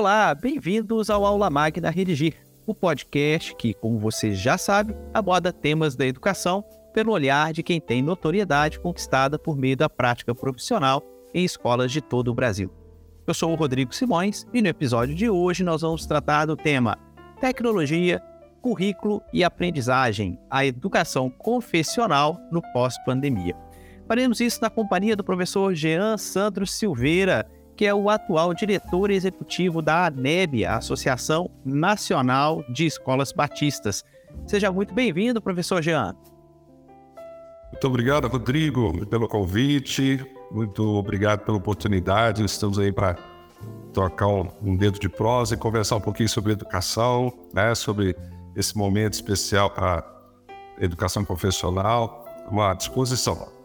Olá, bem-vindos ao Aula Magna Redigir, o podcast que, como você já sabe, aborda temas da educação pelo olhar de quem tem notoriedade conquistada por meio da prática profissional em escolas de todo o Brasil. Eu sou o Rodrigo Simões e no episódio de hoje nós vamos tratar do tema Tecnologia, Currículo e Aprendizagem, a educação confessional no pós-pandemia. Faremos isso na companhia do professor Jean Sandro Silveira, que é o atual diretor executivo da ANEB, a Associação Nacional de Escolas Batistas. Seja muito bem-vindo, professor Jean. Muito obrigado, Rodrigo, pelo convite. Muito obrigado pela oportunidade. Estamos aí para trocar um, dedo de prosa e conversar um pouquinho sobre educação, né? sobre esse momento especial para educação profissional. Uma disposição.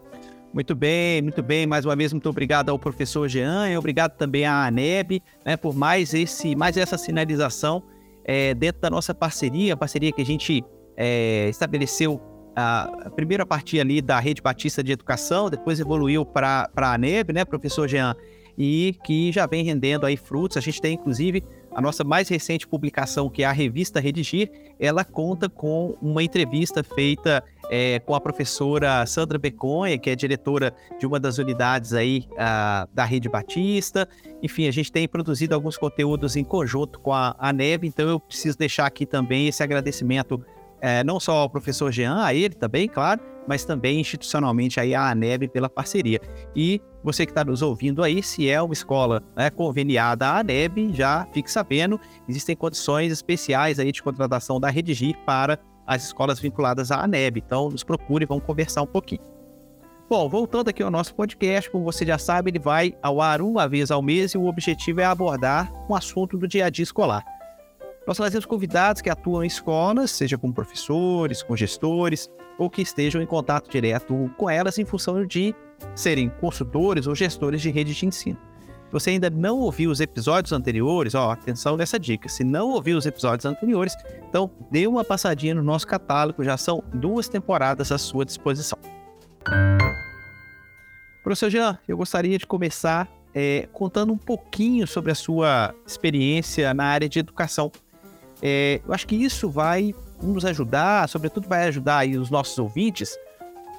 Muito bem, muito bem. Mais uma vez, muito obrigado ao professor Jean e obrigado também à ANEB né, por mais, esse, mais essa sinalização é, dentro da nossa parceria, a parceria que a gente é, estabeleceu a, primeira partir ali da Rede Batista de Educação, depois evoluiu para a ANEB, né, professor Jean? E que já vem rendendo aí frutos. A gente tem, inclusive, a nossa mais recente publicação, que é a revista Redigir, ela conta com uma entrevista feita é, com a professora Sandra Beconha, que é diretora de uma das unidades aí da Rede Batista. Enfim, a gente tem produzido alguns conteúdos em conjunto com a, a Neve, então eu preciso deixar aqui também esse agradecimento é, não só ao professor Jean, a ele também, claro, mas também institucionalmente aí a ANEB pela parceria. E você que está nos ouvindo aí, se é uma escola né, conveniada à ANEB, já fique sabendo, existem condições especiais aí de contratação da Redigir para as escolas vinculadas à ANEB. Então, nos procure e vamos conversar um pouquinho. Bom, voltando aqui ao nosso podcast, como você já sabe, ele vai ao ar uma vez ao mês e o objetivo é abordar um assunto do dia a dia escolar. Nós trazemos convidados que atuam em escolas, seja como professores, com gestores, ou que estejam em contato direto com elas em função de serem consultores ou gestores de rede de ensino. Se você ainda não ouviu os episódios anteriores, ó, atenção nessa dica. Se não ouviu os episódios anteriores, então dê uma passadinha no nosso catálogo, já são duas temporadas à sua disposição. Professor Jean, eu gostaria de começar é, contando um pouquinho sobre a sua experiência na área de educação. É, eu acho que isso vai nos ajudar, sobretudo vai ajudar os nossos ouvintes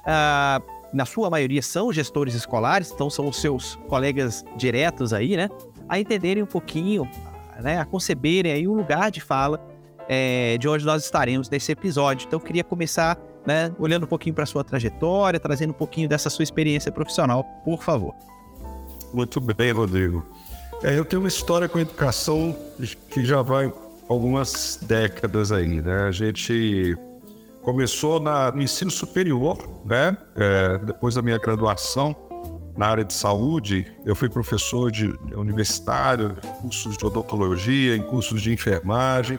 a na sua maioria são gestores escolares, então são os seus colegas diretos aí, né? A entenderem um pouquinho, né? A conceberem aí um lugar de fala é, de onde nós estaremos nesse episódio. Então eu queria começar, né? Olhando um pouquinho para sua trajetória, trazendo um pouquinho dessa sua experiência profissional, por favor. Muito bem, Rodrigo. É, eu tenho uma história com educação que já vai algumas décadas aí, né? A gente começou na, no ensino superior, né? É, depois da minha graduação na área de saúde, eu fui professor de universitário, cursos de odontologia, em cursos de enfermagem,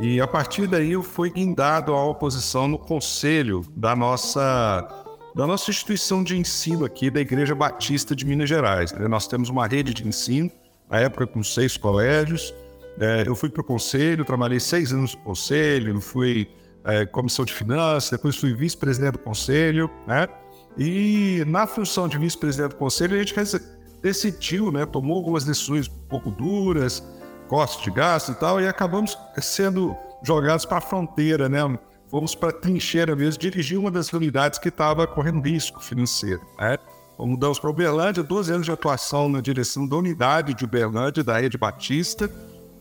e a partir daí eu fui guindado à oposição no conselho da nossa da nossa instituição de ensino aqui da Igreja Batista de Minas Gerais. Nós temos uma rede de ensino, na época com seis colégios. É, eu fui para o conselho, trabalhei seis anos no conselho, fui é, comissão de finanças, depois fui vice-presidente do conselho, né? E na função de vice-presidente do conselho, a gente decidiu, né? Tomou algumas decisões um pouco duras, cortes de gasto e tal, e acabamos sendo jogados para a fronteira, né? Fomos para a trincheira mesmo, dirigir uma das unidades que estava correndo risco financeiro, né? Mudamos para Uberlândia, 12 anos de atuação na direção da unidade de Uberlândia, da Rede Batista,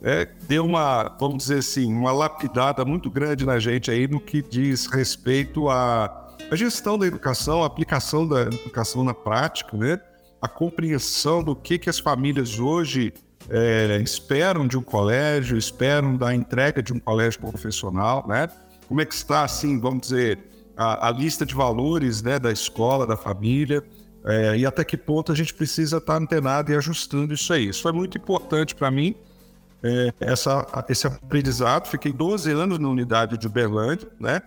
é, deu uma, vamos dizer assim, uma lapidada muito grande na gente aí no que diz respeito à, à gestão da educação, a aplicação da educação na prática, né? A compreensão do que, que as famílias hoje é, esperam de um colégio, esperam da entrega de um colégio profissional, né? Como é que está, assim, vamos dizer, a, a lista de valores né, da escola, da família, é, e até que ponto a gente precisa estar antenado e ajustando isso aí. Isso foi muito importante para mim, é, essa, esse aprendizado. Fiquei 12 anos na unidade de Uberlândia, né?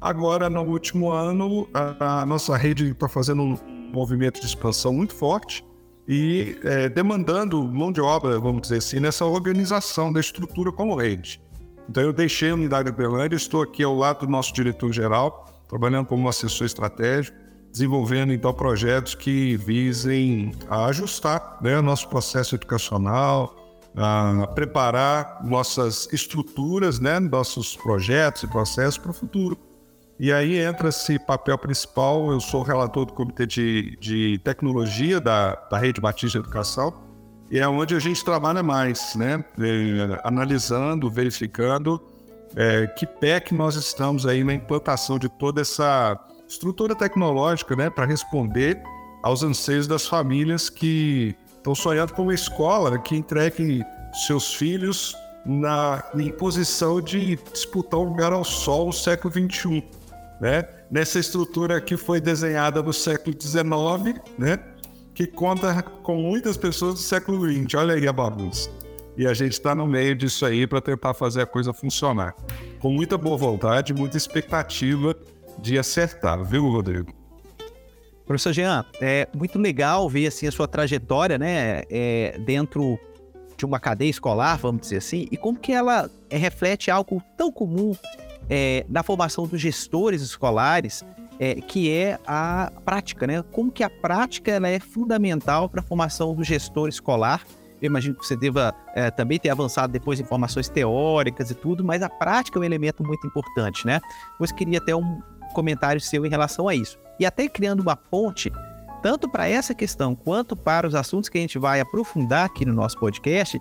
Agora, no último ano, a, a nossa rede está fazendo um movimento de expansão muito forte e é, demandando mão de obra, vamos dizer assim, nessa organização da estrutura como rede. Então, eu deixei a unidade de Uberlândia, estou aqui ao lado do nosso diretor-geral, trabalhando como assessor estratégico, desenvolvendo então projetos que visem ajustar né, nosso processo educacional, preparar nossas estruturas, né, nossos projetos e processos para o futuro. E aí entra esse papel principal. Eu sou relator do Comitê de, de Tecnologia da, da Rede Batista de Educação, e é onde a gente trabalha mais, né? É, analisando, verificando é, que pé que nós estamos aí na implantação de toda essa estrutura tecnológica, né? Para responder aos anseios das famílias que estão sonhando com uma escola que entregue seus filhos na em posição de disputar um lugar ao sol no século XXI né? Nessa estrutura que foi desenhada no século XIX, né? Que conta com muitas pessoas do século XX. Olha aí a bagunça. E a gente está no meio disso aí para tentar fazer a coisa funcionar. Com muita boa vontade, muita expectativa de acertar, viu, Rodrigo? Professor Jean, é muito legal ver assim a sua trajetória, né, é, dentro de uma cadeia escolar, vamos dizer assim, e como que ela é, reflete algo tão comum é, na formação dos gestores escolares, é, que é a prática, né? Como que a prática ela é fundamental para a formação do gestor escolar. Eu imagino que você deva é, também ter avançado depois em formações teóricas e tudo, mas a prática é um elemento muito importante, né? Pois queria até um comentário seu em relação a isso. E até criando uma ponte, tanto para essa questão quanto para os assuntos que a gente vai aprofundar aqui no nosso podcast,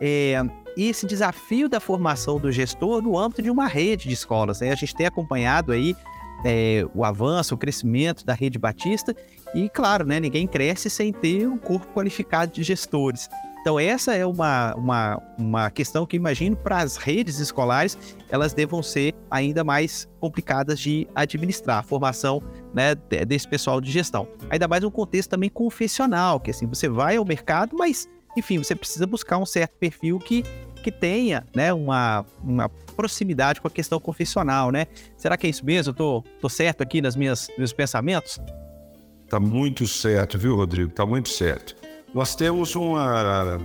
é, esse desafio da formação do gestor no âmbito de uma rede de escolas. Né? A gente tem acompanhado aí é, o avanço, o crescimento da rede Batista e, claro, né, ninguém cresce sem ter um corpo qualificado de gestores. Então, essa é uma, uma, uma questão que imagino para as redes escolares, elas devam ser ainda mais complicadas de administrar, a formação né, desse pessoal de gestão. Ainda mais um contexto também confessional, que assim, você vai ao mercado, mas enfim, você precisa buscar um certo perfil que, que tenha né, uma, uma proximidade com a questão confessional, né? Será que é isso mesmo? Eu tô, tô certo aqui nas minhas meus pensamentos? Tá muito certo, viu, Rodrigo? Tá muito certo. Nós temos uma,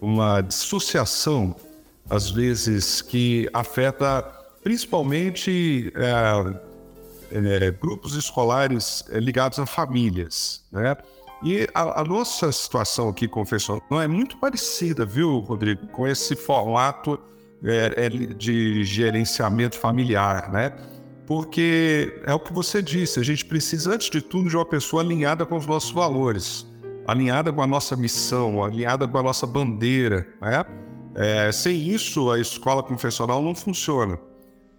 uma dissociação, às vezes, que afeta principalmente é, é, grupos escolares é, ligados a famílias, né? E a, a, nossa situação aqui confessional é muito parecida, viu, Rodrigo, com esse formato é, é, de gerenciamento familiar, né? Porque é o que você disse, a gente precisa, antes de tudo, de uma pessoa alinhada com os nossos valores, alinhada com a nossa missão, alinhada com a nossa bandeira, né? É, sem isso, a escola confessional não funciona.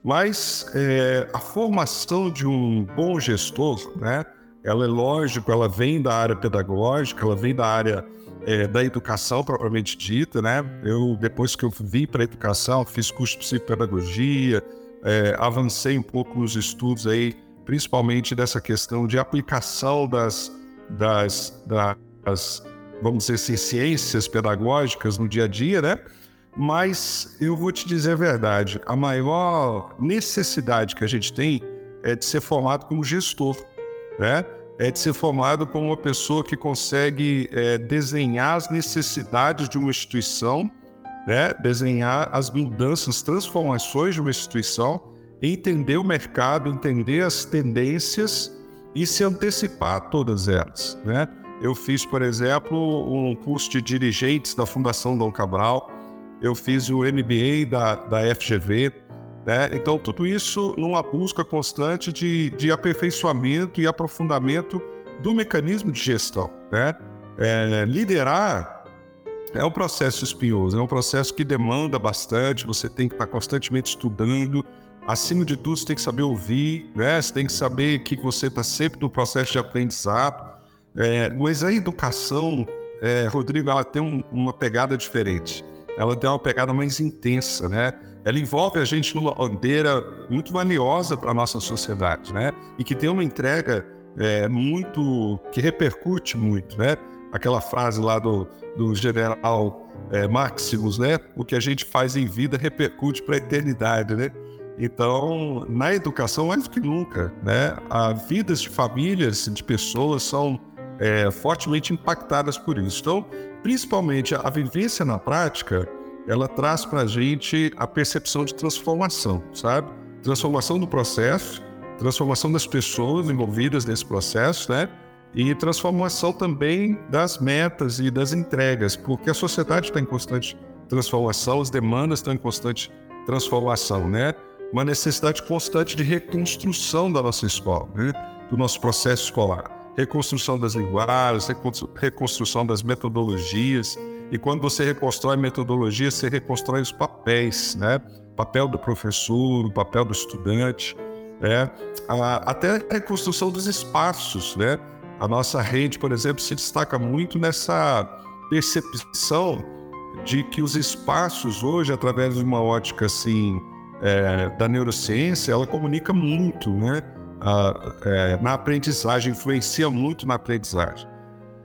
Mas é, a formação de um bom gestor, né? ela é lógico, ela vem da área pedagógica, ela vem da área é, da educação propriamente dita, né? Eu, depois que eu vim para a educação, fiz curso de psicopedagogia, é, avancei um pouco nos estudos aí, principalmente dessa questão de aplicação das, das, das vamos dizer assim, ciências pedagógicas no dia a dia, né? Mas eu vou te dizer a verdade, a maior necessidade que a gente tem é de ser formado como gestor né? É de ser formado como uma pessoa que consegue é, desenhar as necessidades de uma instituição, né? desenhar as mudanças, transformações de uma instituição, entender o mercado, entender as tendências e se antecipar a todas elas. Né? Eu fiz, por exemplo, um curso de dirigentes da Fundação Dom Cabral, eu fiz o MBA da, da FGV, né? Então, tudo isso numa busca constante de, de aperfeiçoamento e aprofundamento do mecanismo de gestão. Né? É, liderar é um processo espinhoso, é um processo que demanda bastante, você tem que estar constantemente estudando. Acima de tudo, você tem que saber ouvir, né? você tem que saber que você está sempre no processo de aprendizado. É, mas a educação, é, Rodrigo, ela tem um, uma pegada diferente. Ela tem uma pegada mais intensa, né? ela envolve a gente numa bandeira muito valiosa para a nossa sociedade, né? E que tem uma entrega é, muito. que repercute muito, né? Aquela frase lá do, do general é, Maximus, né? O que a gente faz em vida repercute para a eternidade, né? Então, na educação, mais do que nunca, né? As vidas de famílias, de pessoas são é, fortemente impactadas por isso. Então, principalmente a vivência na prática ela traz para a gente a percepção de transformação, sabe? Transformação do processo, transformação das pessoas envolvidas nesse processo, né? e transformação também das metas e das entregas, porque a sociedade está em constante transformação, as demandas estão em constante transformação, né? Uma necessidade constante de reconstrução da nossa escola, né? do nosso processo escolar. Reconstrução das linguagens, reconstrução das metodologias. E quando você reconstrói metodologia, você reconstrói os papéis, né? Papel do professor, o papel do estudante, né? até a reconstrução dos espaços, né? A nossa rede, por exemplo, se destaca muito nessa percepção de que os espaços hoje, através de uma ótica assim é, da neurociência, ela comunica muito, né? É, na aprendizagem, influencia muito na aprendizagem.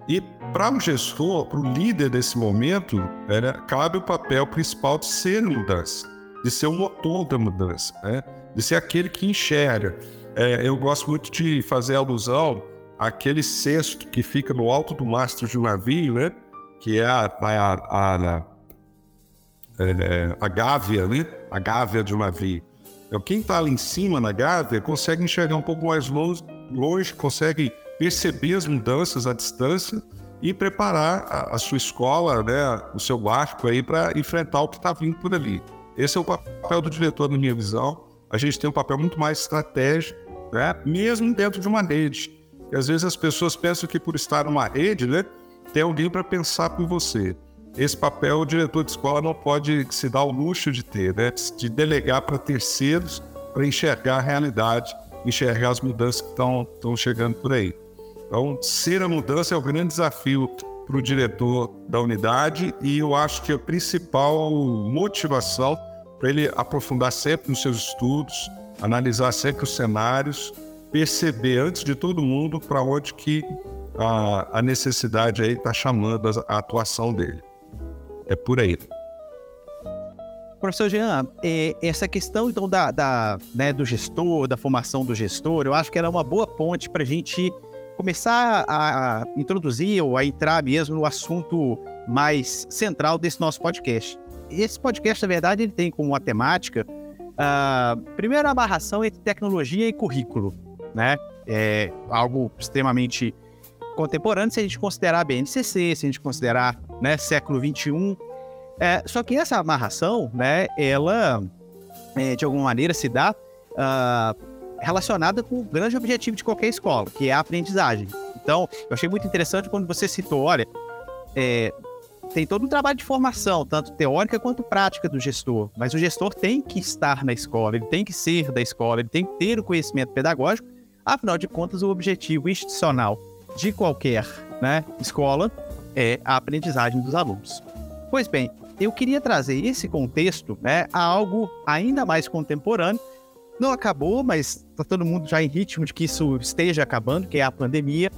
E para o gestor, para o líder desse momento, né, cabe o papel principal de ser mudança, de ser o motor da mudança, né? de ser aquele que enxerga. É, eu gosto muito de fazer alusão àquele cesto que fica no alto do mastro de um navio, né? que é a, a, a, a, é, a gávea, né? a gávea de um navio. Então, quem está ali em cima na gávea consegue enxergar um pouco mais longe, longe consegue perceber as mudanças à distância e preparar a, a sua escola, né, o seu barco aí para enfrentar o que está vindo por ali. Esse é o papel do diretor, na minha visão. A gente tem um papel muito mais estratégico, né, mesmo dentro de uma rede. E às vezes as pessoas pensam que por estar numa rede, né, tem alguém para pensar por você esse papel o diretor de escola não pode se dar o luxo de ter, né? de delegar para terceiros para enxergar a realidade, enxergar as mudanças que estão chegando por aí. Então, ser a mudança é o grande desafio para o diretor da unidade e eu acho que a principal motivação para ele aprofundar sempre nos seus estudos, analisar sempre os cenários, perceber antes de todo mundo para onde que a, a necessidade aí está chamando a, a atuação dele. É por aí. Professor Jean, é, essa questão então da, da né, do gestor, da formação do gestor, eu acho que era uma boa ponte para a gente começar a, introduzir ou a entrar mesmo no assunto mais central desse nosso podcast. Esse podcast, na verdade, ele tem como uma temática, primeiro, a amarração entre tecnologia e currículo, né? É algo extremamente contemporâneo se a gente considerar BNCC, se a gente considerar né, século XXI. É, só que essa amarração, né, ela, é, de alguma maneira, se dá uh, relacionada com o grande objetivo de qualquer escola, que é a aprendizagem. Então, eu achei muito interessante quando você citou, olha, é, tem todo um trabalho de formação, tanto teórica quanto prática do gestor, mas o gestor tem que estar na escola, ele tem que ser da escola, ele tem que ter o conhecimento pedagógico, afinal de contas, o objetivo institucional de qualquer né, escola é a aprendizagem dos alunos. Pois bem, eu queria trazer esse contexto né, a algo ainda mais contemporâneo. Não acabou, mas está todo mundo já em ritmo de que isso esteja acabando, que é a pandemia.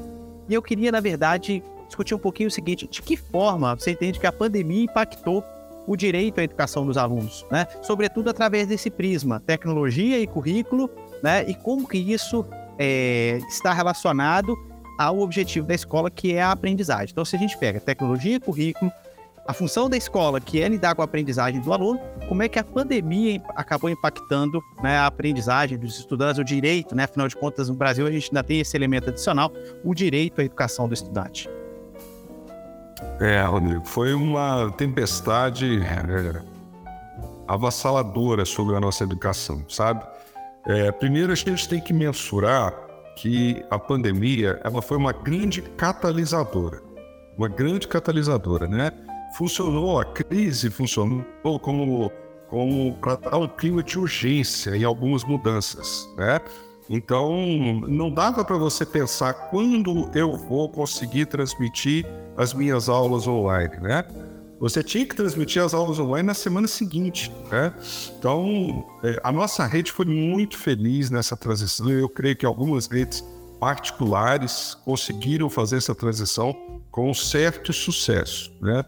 E eu queria, na verdade, discutir um pouquinho o seguinte: de que forma você entende que a pandemia impactou o direito à educação dos alunos, né? Sobretudo através desse prisma, tecnologia e currículo, né? E como que isso é, está relacionado ao objetivo da escola, que é a aprendizagem. Então, se a gente pega tecnologia currículo, a função da escola, que é lidar com a aprendizagem do aluno, como é que a pandemia acabou impactando né, a aprendizagem dos estudantes, o direito, né? Afinal de contas, no Brasil a gente ainda tem esse elemento adicional, o direito à educação do estudante. É, Rodrigo, foi uma tempestade é, avassaladora sobre a nossa educação, sabe? É, primeiro, a gente tem que mensurar que a pandemia ela foi uma grande catalisadora, uma grande catalisadora, né? Funcionou, a crise funcionou como, como para dar um clima de urgência em algumas mudanças, né? Então, não dava para você pensar quando eu vou conseguir transmitir as minhas aulas online, né? Você tinha que transmitir as aulas online na semana seguinte, né? Então, é, a nossa rede foi muito feliz nessa transição. Eu creio que algumas redes particulares conseguiram fazer essa transição com certo sucesso, né?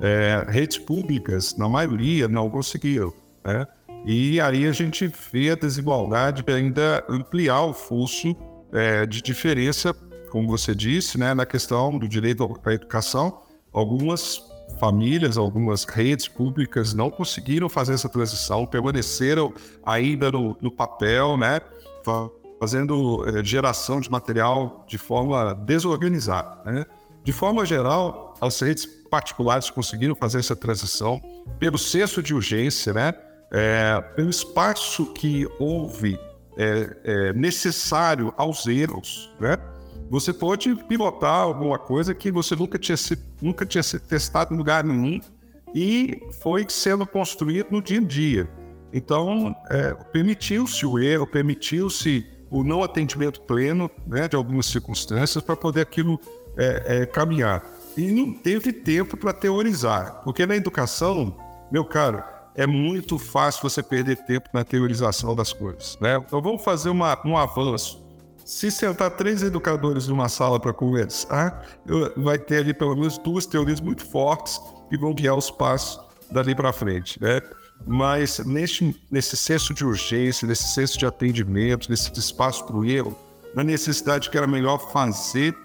É, redes públicas, na maioria, não conseguiram, né? E aí a gente vê a desigualdade ainda ampliar o fluxo é, de diferença, como você disse, né, na questão do direito à educação. Algumas famílias, algumas redes públicas não conseguiram fazer essa transição, permaneceram ainda no, no papel, né? fazendo é, geração de material de forma desorganizada. Né? De forma geral, as redes particulares conseguiram fazer essa transição pelo senso de urgência, né? É, pelo espaço que houve é, necessário aos erros, né? Você pode pilotar alguma coisa que você nunca tinha, se, nunca tinha se testado em lugar nenhum e foi sendo construído no dia a dia. Então, é, permitiu-se o erro, permitiu-se o não atendimento pleno né, de algumas circunstâncias para poder aquilo é, é, caminhar. E não teve tempo para teorizar, porque na educação, meu caro, é muito fácil você perder tempo na teorização das coisas. Né? Então vamos fazer uma, um avanço. Se sentar três educadores numa sala para conversar, vai ter ali pelo menos duas teorias muito fortes que vão guiar os passos dali para frente. Né? Mas nesse, nesse senso de urgência, nesse senso de atendimento, nesse espaço para o erro, na necessidade que era melhor fazer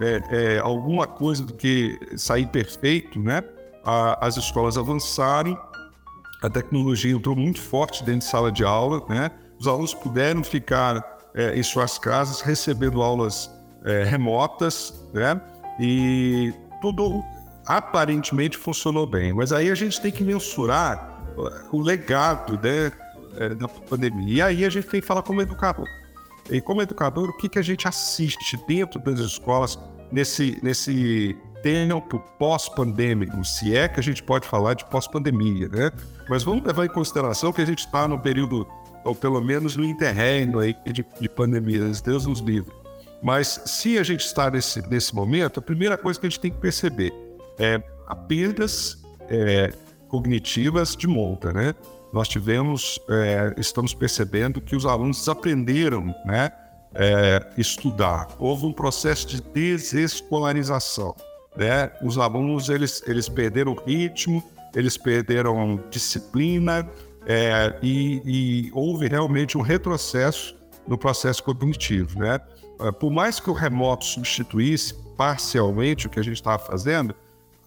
é, é, alguma coisa do que sair perfeito, né? A, as escolas avançarem, a tecnologia entrou muito forte dentro de sala de aula, né? Os alunos puderam ficar é, em suas casas recebendo aulas é, remotas, né? E tudo aparentemente funcionou bem. Mas aí a gente tem que mensurar o legado né, é, da pandemia. E aí a gente tem que falar como educador. E como educador, o que, que a gente assiste dentro das escolas nesse, nesse tempo pós-pandêmico, se é que a gente pode falar de pós-pandemia, né? Mas vamos levar em consideração que a gente está no período, ou pelo menos no interregno aí de, de pandemia, Deus nos livre. Mas se a gente está nesse, nesse momento, a primeira coisa que a gente tem que perceber é apenas é, cognitivas de monta, né? Nós tivemos, é, estamos percebendo que os alunos desaprenderam, né? É, estudar. Houve um processo de desescolarização, né? Os alunos eles eles perderam ritmo, eles perderam disciplina é, e, e houve realmente um retrocesso no processo cognitivo, né? É, por mais que o remoto substituísse parcialmente o que a gente estava fazendo,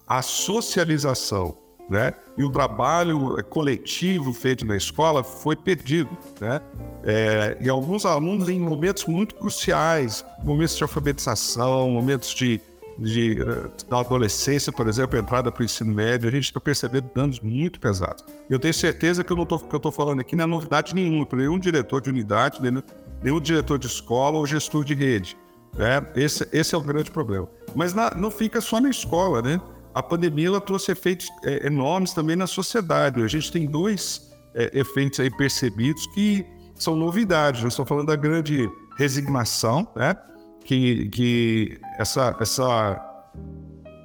a socialização né? E o trabalho coletivo feito na escola foi perdido, né? É, e alguns alunos em momentos muito cruciais, momentos de alfabetização, momentos de, de uh, da adolescência, por exemplo, entrada para o ensino médio, a gente está percebendo danos muito pesados. Eu tenho certeza que eu não que eu estou falando aqui não é novidade nenhuma para nenhum diretor de unidade, nenhum, nenhum diretor de escola ou gestor de rede. Né? Esse, esse é o grande problema. Mas na, não fica só na escola, né? a pandemia ela trouxe efeitos é, enormes também na sociedade. A gente tem dois é, efeitos aí percebidos que são novidades. Eu estou falando da grande resignação, né? Que, que essa, essa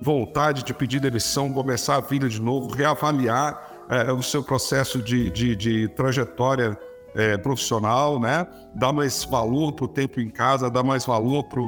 vontade de pedir demissão, começar a vida de novo, reavaliar é, o seu processo de, de, de trajetória é, profissional, né? Dar mais valor para o tempo em casa, dar mais valor para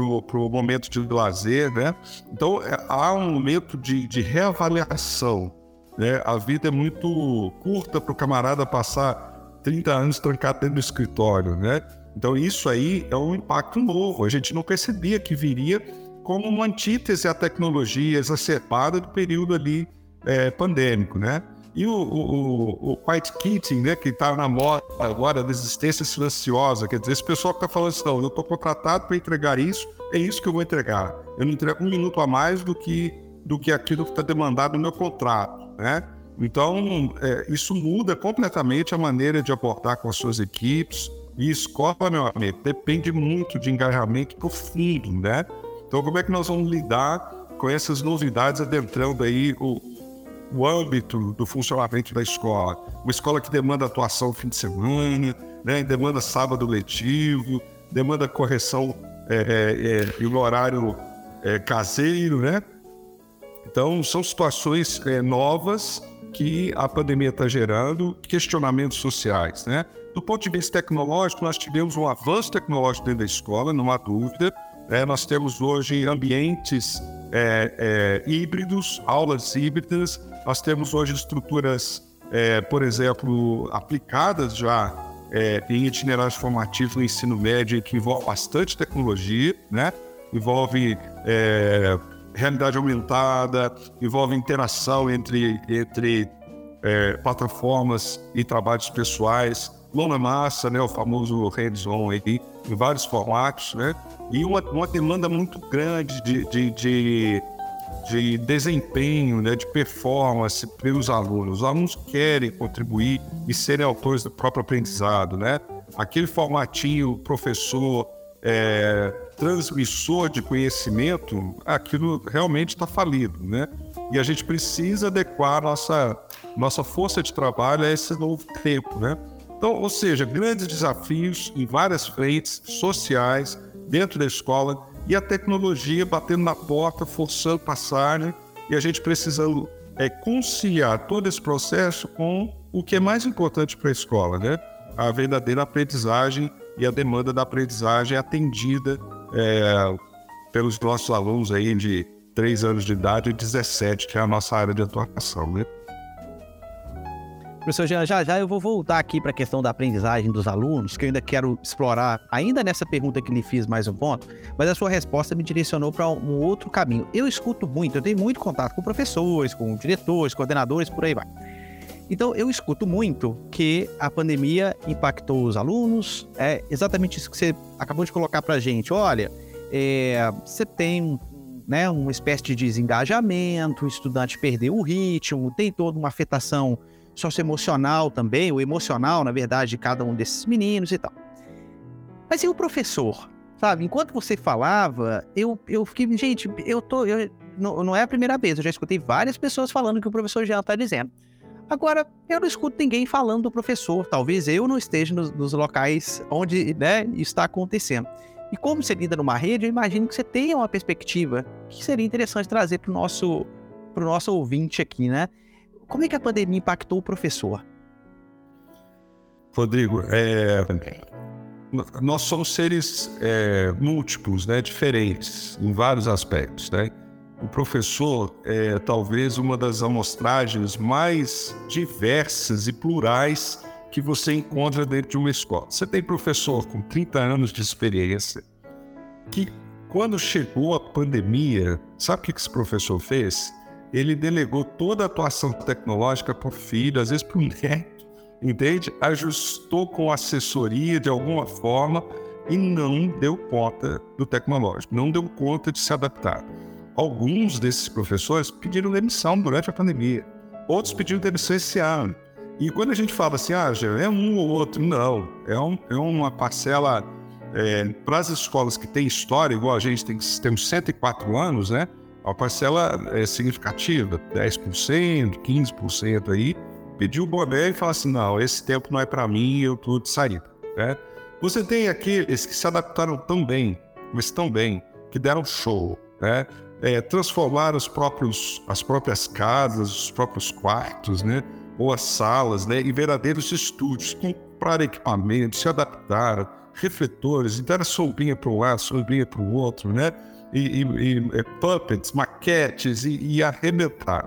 o momento de lazer, né? Então, é, há um momento de, de reavaliação, né? A vida é muito curta para o camarada passar 30 anos trancado dentro do escritório, né? Então, isso aí é um impacto novo. A gente não percebia que viria como uma antítese à tecnologia exacerbada do período ali é, pandêmico, né? E o, o, o white kitting, né, que está na moda agora, da existência silenciosa, quer dizer, esse pessoal que está falando assim, não, eu estou contratado para entregar isso, é isso que eu vou entregar. Eu não entrego um minuto a mais do que, do que aquilo que está demandado no meu contrato, né? Então, é, isso muda completamente a maneira de abordar com as suas equipes. E escola, meu amigo, depende muito de engajamento profundo, né? Então, como é que nós vamos lidar com essas novidades adentrando aí o, o âmbito do funcionamento da escola. Uma escola que demanda atuação no fim de semana, né? demanda sábado letivo, demanda correção é, é, é, horário é, caseiro, né? Então, são situações é, novas que a pandemia está gerando, questionamentos sociais, né? Do ponto de vista tecnológico, nós tivemos um avanço tecnológico dentro da escola, não há dúvida. É, nós temos hoje ambientes é, é, híbridos, aulas híbridas, nós temos hoje estruturas, é, por exemplo, aplicadas já é, em itinerários formativos no ensino médio que envolve bastante tecnologia, né? envolve é, realidade aumentada, envolve interação entre, entre plataformas e trabalhos pessoais mão na massa, né, o famoso hands-on aí, em vários formatos, né, e uma, uma demanda muito grande de, de, de, de desempenho, né, de performance pelos alunos. Os alunos querem contribuir e serem autores do próprio aprendizado, né? Aquele formatinho, professor, é, transmissor de conhecimento, aquilo realmente está falido, né? E a gente precisa adequar nossa, nossa força de trabalho a esse novo tempo, né? Então, ou seja, grandes desafios em várias frentes sociais, dentro da escola, e a tecnologia batendo na porta, forçando passagem, né? e a gente precisando é, conciliar todo esse processo com o que é mais importante para a escola, né? A verdadeira aprendizagem e a demanda da aprendizagem atendida é, pelos nossos alunos aí de 3 anos de idade e 17, que é a nossa área de atuação, né? Professor Jean, já já eu vou voltar aqui para a questão da aprendizagem dos alunos, que eu ainda quero explorar, ainda nessa pergunta que lhe fiz mais um ponto, mas a sua resposta me direcionou para um outro caminho. Eu escuto muito, eu tenho muito contato com professores, com diretores, coordenadores, por aí vai. Então, eu escuto muito que a pandemia impactou os alunos, é exatamente isso que você acabou de colocar para a gente. Olha, é, você tem né, uma espécie de desengajamento, o estudante perdeu o ritmo, tem toda uma afetação socioemocional também, o emocional, na verdade, de cada um desses meninos e tal. Mas e o professor? Sabe, enquanto você falava, eu, eu fiquei, gente, eu tô. Eu, não, não é a primeira vez, eu já escutei várias pessoas falando que o professor já está dizendo. Agora, eu não escuto ninguém falando do professor. Talvez eu não esteja nos, nos locais onde né, está acontecendo. E como você lida numa rede, eu imagino que você tenha uma perspectiva que seria interessante trazer para o nosso, nosso ouvinte aqui, né? Como é que a pandemia impactou o professor? Rodrigo, é, nós somos seres é, múltiplos, né, diferentes em vários aspectos, né? O professor é talvez uma das amostragens mais diversas e plurais que você encontra dentro de uma escola. Você tem professor com 30 anos de experiência que, quando chegou a pandemia, sabe o que esse professor fez? Ele delegou toda a atuação tecnológica para o filho, às vezes para o neto, entende? Ajustou com assessoria de alguma forma e não deu conta do tecnológico, não deu conta de se adaptar. Alguns desses professores pediram demissão durante a pandemia, outros pediram demissão esse ano. E quando a gente fala assim, ah, é um ou outro, não, é, um, é uma parcela é, para as escolas que têm história, igual a gente tem, temos 104 anos, né? A parcela é significativa, 10%, 15% aí, pediu o boné e fala assim, não, esse tempo não é para mim, eu estou de saída, né? Você tem aqueles que se adaptaram tão bem, mas tão bem, que deram show, né? É, transformaram os próprios, as próprias casas, os próprios quartos, né? Ou as salas, né? Em verdadeiros estúdios, compraram equipamentos, se adaptaram, refletores, então era sombrinha para um lado, sombrinha para o outro, né? E, e, e é, puppets, maquetes, e, e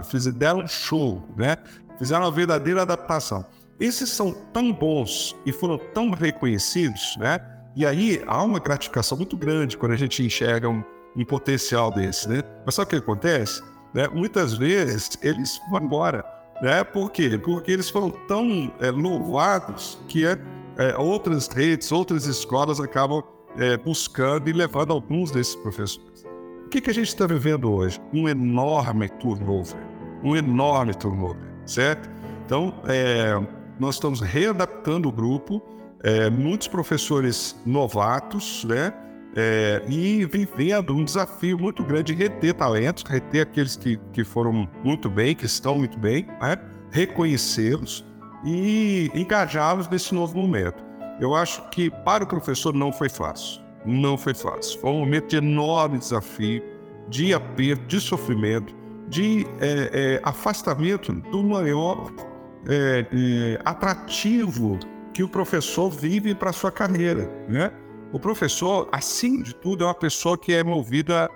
fizeram, deram um show, né? Fizeram uma verdadeira adaptação. Esses são tão bons e foram tão reconhecidos, né? E aí há uma gratificação muito grande quando a gente enxerga um, um potencial desse, né? Mas sabe o que acontece? Né? Muitas vezes eles vão embora, né? Por quê? Porque eles foram tão é, louvados que é, é, outras redes, outras escolas acabam é, buscando e levando alguns desses professores. O que, que a gente está vivendo hoje? Um enorme turnover, um enorme turnover, certo? Então, é, nós estamos readaptando o grupo, é, muitos professores novatos, né? É, e vivendo um desafio muito grande de reter talentos, reter aqueles que, que foram muito bem, que estão muito bem, né? reconhecê-los e engajá-los nesse novo momento. Eu acho que para o professor não foi fácil. Não foi fácil. Foi um momento de enorme desafio, de aperto, de sofrimento, de é, é, afastamento do maior é, é atrativo que o professor vive para sua carreira, né? O professor, acima de tudo, é uma pessoa que é movida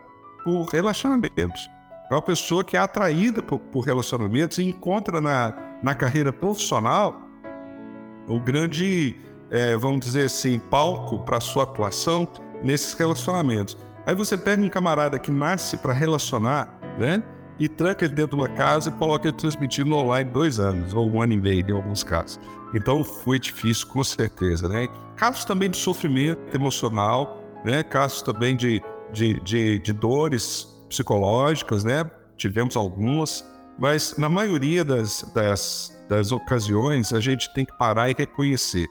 por relacionamentos. É uma pessoa que é atraída por, por relacionamentos e encontra na, na carreira profissional o grande, é, vamos dizer assim, palco para sua atuação nesses relacionamentos. Aí você pega um camarada que nasce para relacionar, né? e tranca ele dentro de uma casa e coloca ele transmitindo online dois anos, ou um ano e meio em alguns casos. Então foi difícil, com certeza, né? Casos também de sofrimento emocional, né? Casos também de, de, de, de dores psicológicas, né? Tivemos algumas, mas na maioria das, das, das ocasiões a gente tem que parar e reconhecer.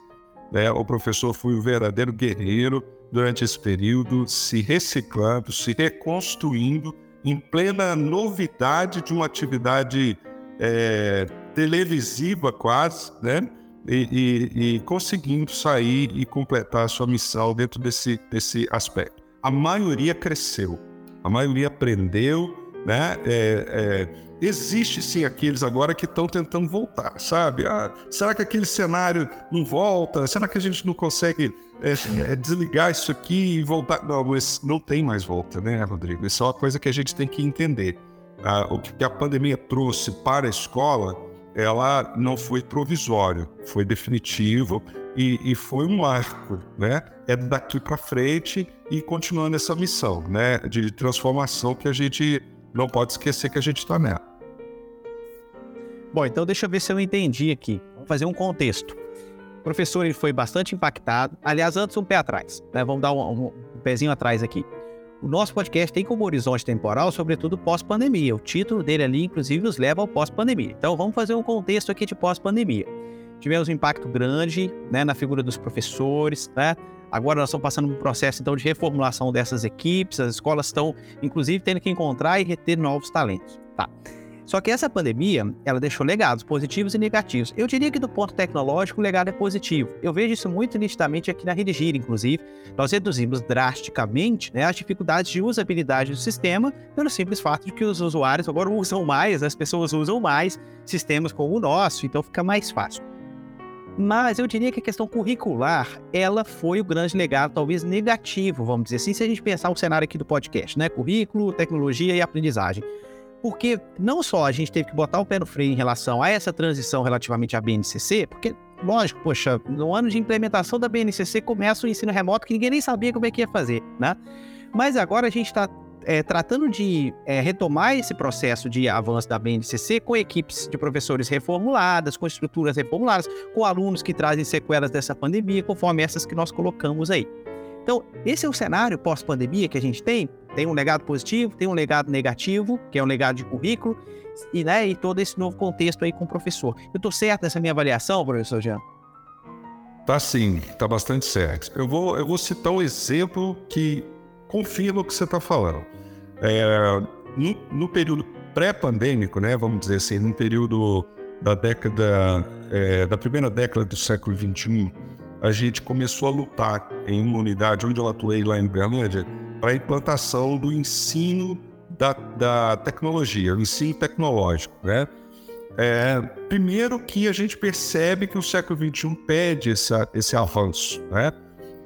Né? O professor foi um verdadeiro guerreiro durante esse período, se reciclando, se reconstruindo em plena novidade de uma atividade é, televisiva quase, né? E, e, e, conseguindo sair e completar a sua missão dentro desse, desse aspecto. A maioria cresceu, a maioria aprendeu, né? É, é, existe sim aqueles agora que estão tentando voltar, sabe? Ah, será que aquele cenário não volta? Será que a gente não consegue é, é, desligar isso aqui e voltar? Não, mas não tem mais volta, né, Rodrigo? Isso é uma coisa que a gente tem que entender. Ah, o que a pandemia trouxe para a escola, ela não foi provisório, foi definitivo e, e foi um marco, né? É daqui para frente e continuando essa missão, né, de transformação que a gente não pode esquecer que a gente está nela. Bom, então deixa eu ver se eu entendi aqui. Vamos fazer um contexto. O professor ele foi bastante impactado. Aliás, antes um pé atrás. Né? Vamos dar um, um, um pezinho atrás aqui. O nosso podcast tem como horizonte temporal, sobretudo pós-pandemia. O título dele ali, inclusive, nos leva ao pós-pandemia. Então, vamos fazer um contexto aqui de pós-pandemia. Tivemos um impacto grande né, na figura dos professores, né? Agora nós estamos passando por um processo então de reformulação dessas equipes, as escolas estão, inclusive, tendo que encontrar e reter novos talentos. Tá. Só que essa pandemia, ela deixou legados positivos e negativos. Eu diria que do ponto tecnológico, o legado é positivo. Eu vejo isso muito nitidamente aqui na Redigir, inclusive. Nós reduzimos drasticamente né, as dificuldades de usabilidade do sistema pelo simples fato de que os usuários agora usam mais, as pessoas usam mais sistemas como o nosso, então fica mais fácil. Mas eu diria que a questão curricular, ela foi o grande legado, talvez negativo, vamos dizer assim, se a gente pensar o cenário aqui do podcast, né? Currículo, tecnologia e aprendizagem. Porque não só a gente teve que botar o pé no freio em relação a essa transição relativamente à BNCC, porque, lógico, poxa, no ano de implementação da BNCC começa o ensino remoto que ninguém nem sabia como é que ia fazer, né? Mas agora a gente está é, tratando de é, retomar esse processo de avanço da BNCC com equipes de professores reformuladas, com estruturas reformuladas, com alunos que trazem sequelas dessa pandemia, conforme essas que nós colocamos aí. Então, esse é o cenário pós-pandemia que a gente tem. Tem um legado positivo, tem um legado negativo, que é um legado de currículo, e, né, e todo esse novo contexto aí com o professor. Eu estou certo nessa minha avaliação, professor Jean? Tá sim, tá bastante certo. Eu vou, eu vou citar um exemplo que confirma o que você está falando. É, no, no, período pré-pandêmico, né, vamos dizer assim, no período da década, é, da primeira década do século XXI, a gente começou a lutar em uma unidade onde eu atuei lá em Berlândia para a implantação do ensino da, da tecnologia, o ensino tecnológico, né? É, primeiro que a gente percebe que o século XXI pede esse avanço, né?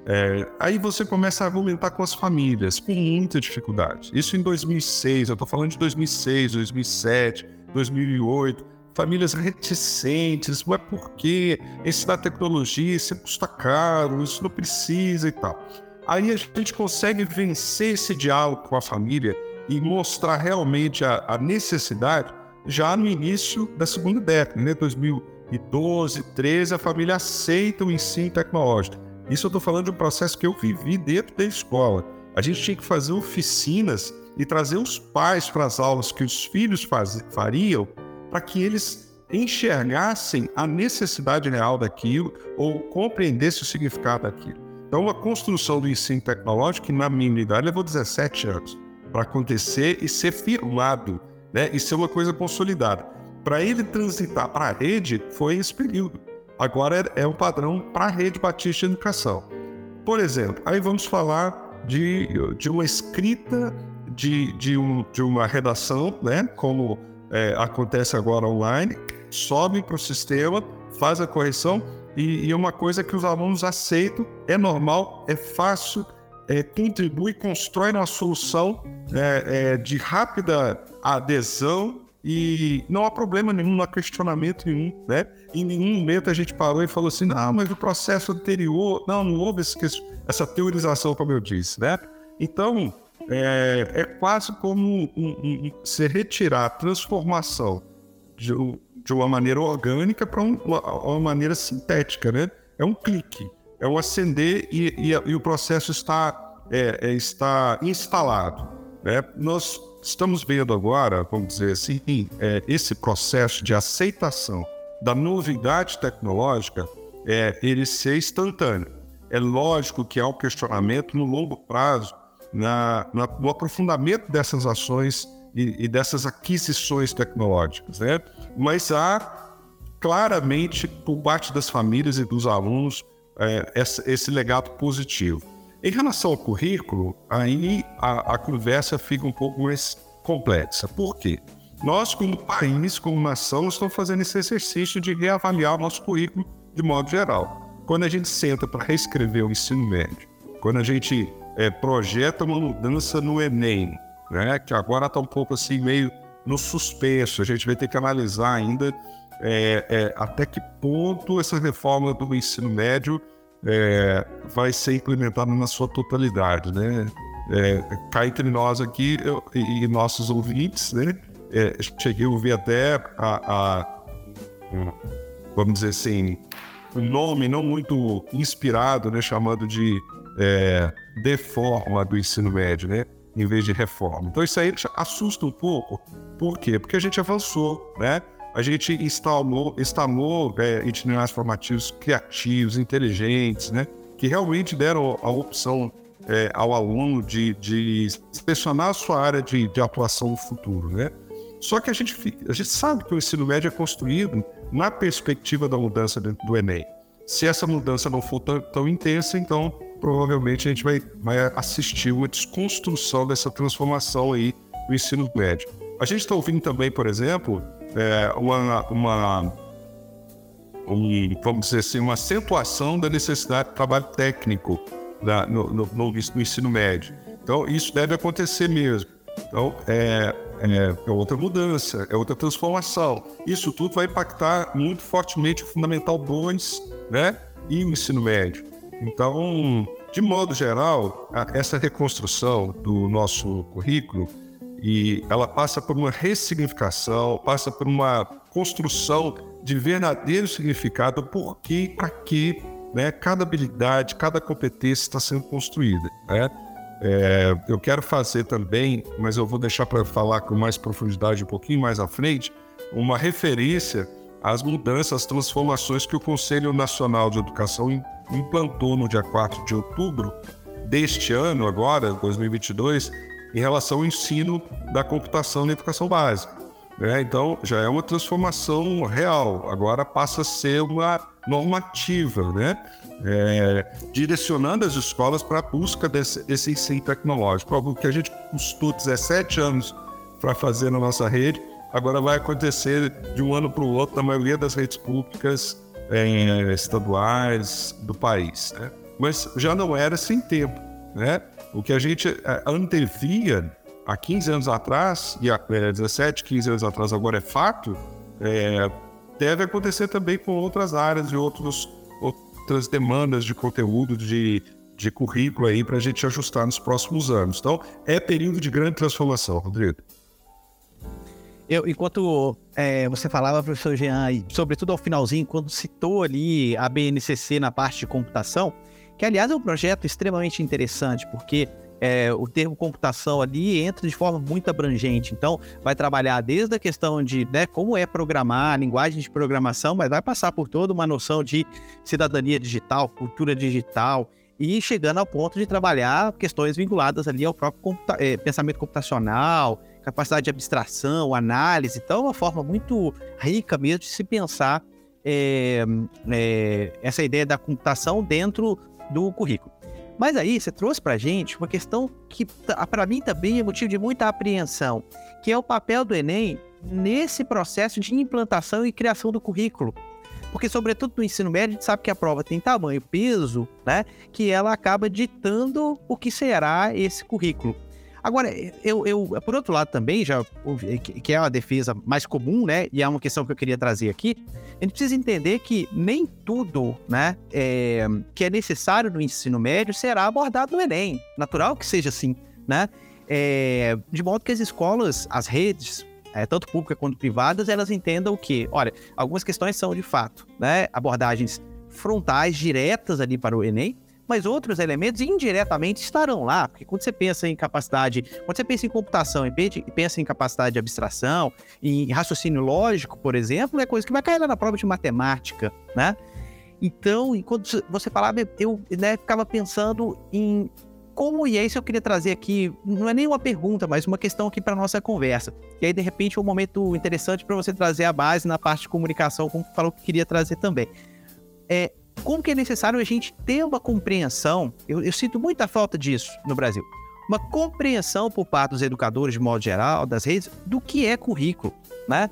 É, aí você começa a argumentar com as famílias, com muita dificuldade. Isso em 2006, eu estou falando de 2006, 2007, 2008 famílias reticentes, não é porque ensinar tecnologia, isso custa caro, isso não precisa e tal. Aí a gente consegue vencer esse diálogo com a família e mostrar realmente a, a necessidade já no início da segunda década, né? 2012, 13, a família aceita o ensino tecnológico. Isso eu estou falando de um processo que eu vivi dentro da escola. A gente tinha que fazer oficinas e trazer os pais para as aulas que os filhos faz, fariam para que eles enxergassem a necessidade real daquilo ou compreendessem o significado daquilo. Então, a construção do ensino tecnológico, na minha unidade levou 17 anos para acontecer e ser firmado, né, e ser uma coisa consolidada. Para ele transitar para a rede, foi esse período. Agora é, é um padrão para a rede Batista de Educação. Por exemplo, aí vamos falar de, de uma escrita de, de, um, de uma redação, né, como é, acontece agora online, sobe para o sistema, faz a correção e, e, é uma coisa que os alunos aceitam, é normal, é fácil, é, contribui, constrói uma solução é, é, de rápida adesão e não há problema nenhum, não há questionamento nenhum, né? Em nenhum momento a gente parou e falou assim, não, mas o processo anterior, não, não houve esse, essa teorização, como eu disse, né? Então, é, é quase como um, um, se retirar a transformação de, de uma maneira orgânica para um, uma, maneira sintética, né? É um clique, é um acender e, e, e o processo está, é, é, está instalado. Né? Nós estamos vendo agora, vamos dizer assim, é, esse processo de aceitação da novidade tecnológica, é, ele ser instantâneo. É lógico que há um questionamento no longo prazo na, na, no aprofundamento dessas ações e, e, dessas aquisições tecnológicas, né? Mas há claramente por parte das famílias e dos alunos é, esse, legado positivo. Em relação ao currículo, aí a, a conversa fica um pouco mais complexa. Por quê? Nós, como país, como nação, estamos fazendo esse exercício de reavaliar o nosso currículo de modo geral. Quando a gente senta para reescrever o ensino médio, quando a gente é, projeta uma mudança no Enem, né, que agora está um pouco assim meio no suspenso. A gente vai ter que analisar ainda é, é, até que ponto essa reforma do ensino médio é, vai ser implementada na sua totalidade, né? É, cá entre nós aqui eu, e, nossos ouvintes, né? É, cheguei a ouvir até a, a, vamos dizer assim, um nome não muito inspirado, né? Chamando de é, deforma do ensino médio, né? Em vez de reforma. Então isso aí assusta um pouco. Por quê? Porque a gente avançou, né? A gente instalou, instalou é, itinerários formativos criativos, inteligentes, né? Que realmente deram a opção é, ao aluno de, de selecionar a sua área de, de atuação no futuro, né? Só que a gente, a gente sabe que o ensino médio é construído na perspectiva da mudança do Enem. Se essa mudança não for tão, tão intensa, então provavelmente a gente vai, vai assistir uma desconstrução dessa transformação aí do ensino médio. A gente está ouvindo também, por exemplo, é, uma, uma um, vamos dizer assim, uma acentuação da necessidade de trabalho técnico da, no, no, no, ensino médio. Então, isso deve acontecer mesmo. Então, é, é, é, outra mudança, é outra transformação. Isso tudo vai impactar muito fortemente o Fundamental 2 né, e o ensino médio. Então, de modo geral, essa reconstrução do nosso currículo e ela passa por uma ressignificação, passa por uma construção de verdadeiro significado por que, para que né, cada habilidade, cada competência está sendo construída. Né? É, eu quero fazer também, mas eu vou deixar para falar com mais profundidade um pouquinho mais à frente, uma referência às mudanças, às transformações que o Conselho Nacional de Educação implantou no dia 4 de outubro deste ano, agora, 2022, em relação ao ensino da computação na educação básica. Né? Então, já é uma transformação real, agora passa a ser uma normativa, né? É, direcionando as escolas para a busca desse, desse ensino tecnológico. Algo que a gente custou 17 anos para fazer na nossa rede, agora vai acontecer de um ano para o outro na maioria das redes públicas é, estaduais do país. Né? Mas já não era sem tempo. Né? O que a gente é, antevia há 15 anos atrás, e há é, 17, 15 anos atrás agora é fato, é, deve acontecer também com outras áreas e outros, outras demandas de conteúdo, de, de currículo aí para a gente ajustar nos próximos anos. Então, é período de grande transformação, Rodrigo. Eu, enquanto é, você falava, professor Jean, e sobretudo ao finalzinho, quando citou ali a BNCC na parte de computação, que aliás é um projeto extremamente interessante, porque é, o termo computação ali entra de forma muito abrangente. Então, vai trabalhar desde a questão de né, como é programar, linguagem de programação, mas vai passar por toda uma noção de cidadania digital, cultura digital, e chegando ao ponto de trabalhar questões vinculadas ali ao próprio computa é, pensamento computacional, capacidade de abstração, análise. Então, é uma forma muito rica mesmo de se pensar é, é, essa ideia da computação dentro do currículo. Mas aí você trouxe para gente uma questão que para mim também é motivo de muita apreensão, que é o papel do Enem nesse processo de implantação e criação do currículo. Porque, sobretudo no ensino médio, a gente sabe que a prova tem tamanho, peso, né? Que ela acaba ditando o que será esse currículo. Agora, eu, eu, por outro lado também, já que é uma defesa mais comum, né? E é uma questão que eu queria trazer aqui. A gente precisa entender que nem tudo, né, é, que é necessário no ensino médio será abordado no Enem. Natural que seja assim. né? É, de modo que as escolas, as redes, é, tanto públicas quanto privadas, elas entendam que, olha, algumas questões são de fato, né, abordagens frontais, diretas ali para o Enem, mas outros elementos indiretamente estarão lá, porque quando você pensa em capacidade, quando você pensa em computação e pensa em capacidade de abstração, em raciocínio lógico, por exemplo, é coisa que vai cair lá na prova de matemática, né? Então, enquanto você falava, eu né, ficava pensando em como, e é isso que eu queria trazer aqui, não é nem uma pergunta, mas uma questão aqui para nossa conversa. E aí, de repente, é um momento interessante para você trazer a base na parte de comunicação, como falou que queria trazer também. É, como que é necessário a gente ter uma compreensão, eu, eu sinto muita falta disso no Brasil, uma compreensão por parte dos educadores, de modo geral, das redes, do que é currículo, né?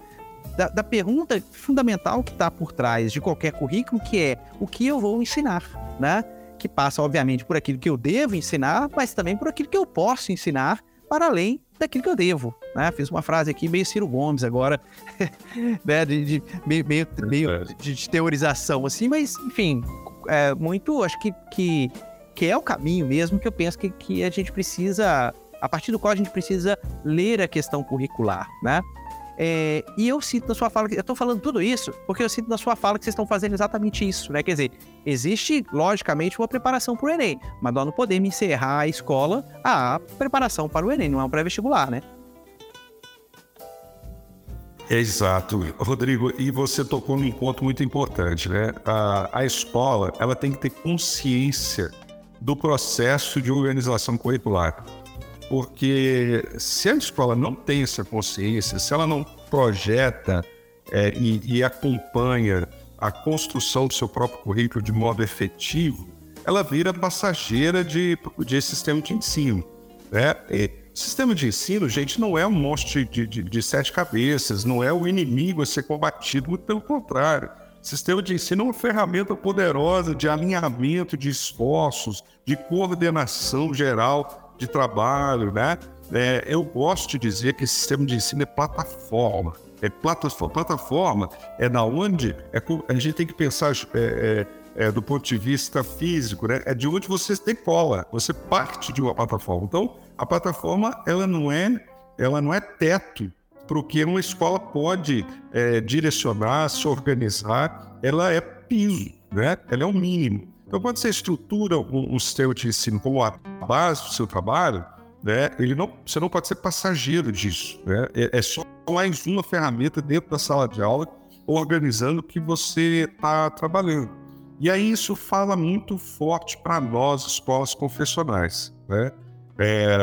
Da, da pergunta fundamental que está por trás de qualquer currículo, que é o que eu vou ensinar, né? Que passa, obviamente, por aquilo que eu devo ensinar, mas também por aquilo que eu posso ensinar, para além daquilo que eu devo. Né? Fiz uma frase aqui meio Ciro Gomes agora, né? de, de, meio, meio, meio de, de, teorização, assim, mas, enfim, é muito, acho que, que, que é o caminho mesmo que eu penso que, que a gente precisa, a partir do qual a gente precisa ler a questão curricular, né? É, e eu sinto na sua fala, eu estou falando tudo isso porque eu sinto na sua fala que vocês estão fazendo exatamente isso, né? Quer dizer, existe, logicamente, uma preparação para o Enem, mas nós não podemos encerrar a escola a preparação para o Enem, não é um pré-vestibular, né? Exato, Rodrigo, e você tocou num ponto muito importante, né? A, a escola, ela tem que ter consciência do processo de organização curricular. Porque se a escola não tem essa consciência, se ela não projeta é, e, e, acompanha a construção do seu próprio currículo de modo efetivo, ela vira passageira de, de sistema de ensino. Né? E, sistema de ensino, gente, não é um monstro de, de, de sete cabeças, não é o inimigo a ser combatido, muito pelo contrário. Sistema de ensino é uma ferramenta poderosa de alinhamento de esforços, de coordenação geral de trabalho, né? É, eu gosto de dizer que esse sistema de ensino é plataforma. É plataforma, plataforma é na onde é, a gente tem que pensar é, é, é, do ponto de vista físico, né? É de onde você decola, você parte de uma plataforma. Então, a plataforma ela não é, ela não é teto para o que uma escola pode é, direcionar, se organizar. Ela é piso, né? Ela é o mínimo. Então, quando você estrutura um sistema de ensino como a base do seu trabalho, né, ele não, você não pode ser passageiro disso. Né? É, é só mais uma ferramenta dentro da sala de aula organizando o que você está trabalhando. E aí isso fala muito forte para nós, escolas confessionais. Né? É,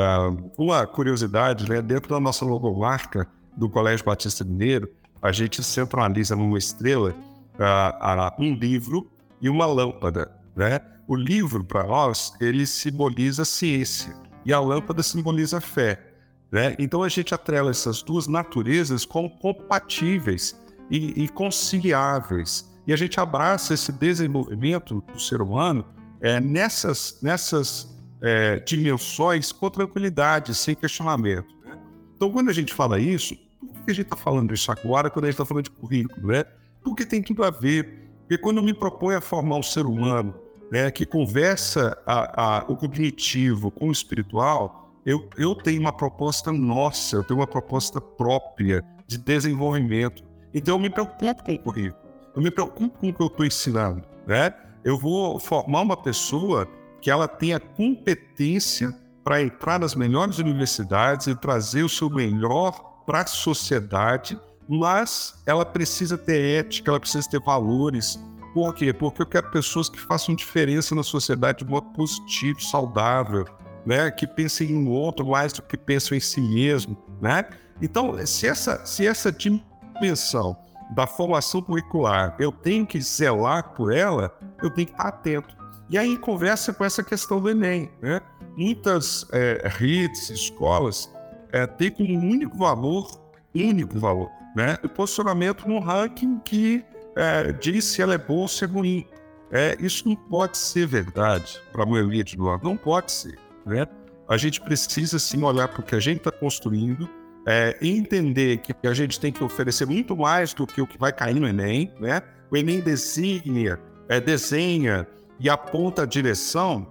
uma curiosidade, né, dentro da nossa logomarca do Colégio Batista Mineiro, a gente centraliza numa estrela uh, uh, um livro e uma lâmpada. Né? O livro, para nós, ele simboliza ciência e a lâmpada simboliza fé. Né? Então a gente atrela essas duas naturezas como compatíveis e, e conciliáveis. E a gente abraça esse desenvolvimento do ser humano é, nessas, nessas é, dimensões com tranquilidade, sem questionamento. Né? Então, quando a gente fala isso, por que a gente está falando isso agora quando a gente está falando de currículo? Né? Porque tem tudo a ver. Porque quando eu me proponho a formar um ser humano né, que conversa a, a, o cognitivo com o espiritual, eu, eu tenho uma proposta nossa, eu tenho uma proposta própria de desenvolvimento. Então eu me preocupo com o currículo, eu me preocupo com o que eu estou ensinando. Né? Eu vou formar uma pessoa que ela tenha competência para entrar nas melhores universidades e trazer o seu melhor para a sociedade, mas ela precisa ter ética, ela precisa ter valores, por quê? Porque eu quero pessoas que façam diferença na sociedade de modo positivo, saudável, né? Que pensem em outro mais do que pensam em si mesmo, né? Então, se essa, se essa dimensão da formação curricular eu tenho que zelar por ela, eu tenho que estar atento. E aí conversa com essa questão do Enem, né? Muitas é, redes, escolas, é, têm como único valor, único valor, né? O posicionamento no ranking que é, diz se ela é boa ou se é ruim. É, isso não pode ser verdade para a maioria de nós, não pode ser. Né? A gente precisa sim olhar para o que a gente está construindo, é, entender que a gente tem que oferecer muito mais do que o que vai cair no Enem. Né? O Enem designa, é, desenha e aponta a direção,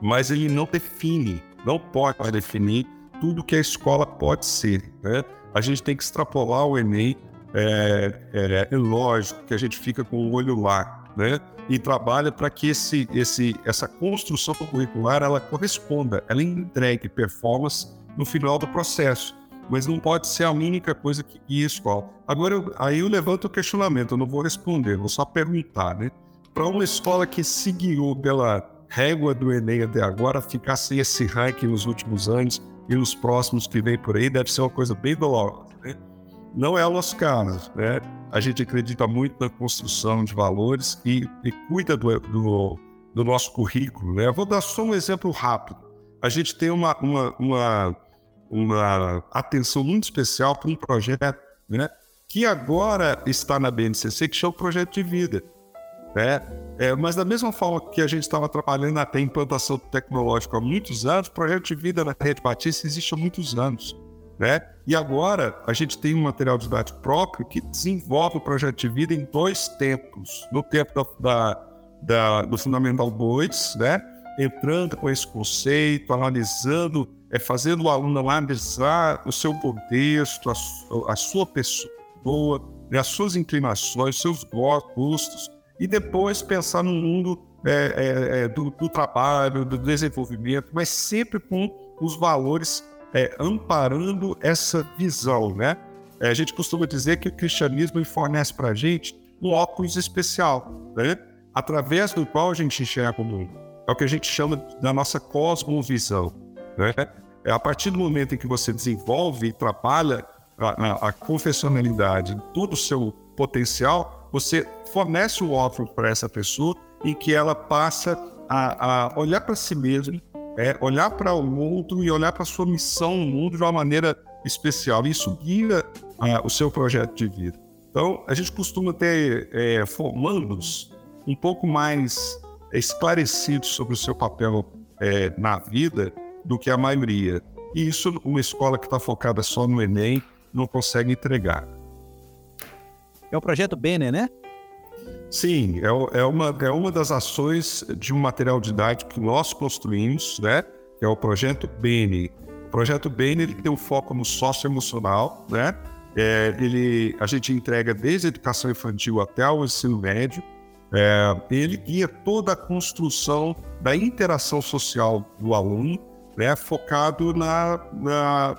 mas ele não define não pode definir tudo que a escola pode ser. Né? A gente tem que extrapolar o Enem. É, é, é lógico que a gente fica com o olho lá, né? E trabalha para que esse, esse, essa construção curricular ela corresponda, ela entregue performance no final do processo. Mas não pode ser a única coisa que guia a escola. Agora, eu, aí eu levanto o questionamento, eu não vou responder, vou só perguntar, né? Para uma escola que se guiou pela régua do Enem até agora, ficar sem esse ranking nos últimos anos e nos próximos que vem por aí, deve ser uma coisa bem dolorosa. Né? Não é nosso caso. Né? A gente acredita muito na construção de valores e, e cuida do, do, do, nosso currículo. Né? vou dar só um exemplo rápido. A gente tem uma, uma, uma, uma atenção muito especial para um projeto né? que agora está na BNCC, que chama Projeto de Vida. Né? É, mas da mesma forma que a gente estava trabalhando até implantação tecnológica há muitos anos, o projeto de vida na Rede Batista existe há muitos anos. Né? E agora a gente tem um material didático próprio que desenvolve o projeto de vida em dois tempos. No tempo da, da, da, do Fundamental 2, né? entrando com esse conceito, analisando, é, fazendo o aluno analisar o seu contexto, a, a sua pessoa, né? as suas inclinações, seus gostos, e depois pensar no mundo é, é, é, do, do, trabalho, do desenvolvimento, mas sempre com os valores é, amparando essa visão, né? É, a gente costuma dizer que o cristianismo fornece para a gente um óculos especial, né? através do qual a gente enxerga o mundo. É o que a gente chama da nossa cosmovisão. Né? É a partir do momento em que você desenvolve e trabalha a, a, a confessionalidade, todo o seu potencial, você fornece o óculos para essa pessoa em que ela passa a, a olhar para si mesma, é, olhar para o mundo e olhar para a sua missão no mundo de uma maneira especial. Isso guia a, o seu projeto de vida. Então, a gente costuma ter é, formandos um pouco mais esclarecidos sobre o seu papel é, na vida do que a maioria. E isso, uma escola que está focada só no Enem, não consegue entregar. É o projeto Bene, né? Sim, é, é, uma, é uma das ações de um material didático que nós construímos, né? É o projeto Bene. O projeto Bene ele tem um foco no socioemocional, né? É, ele, a gente entrega desde a educação infantil até o ensino médio. É, ele guia toda a construção da interação social do aluno, né, focado na, na,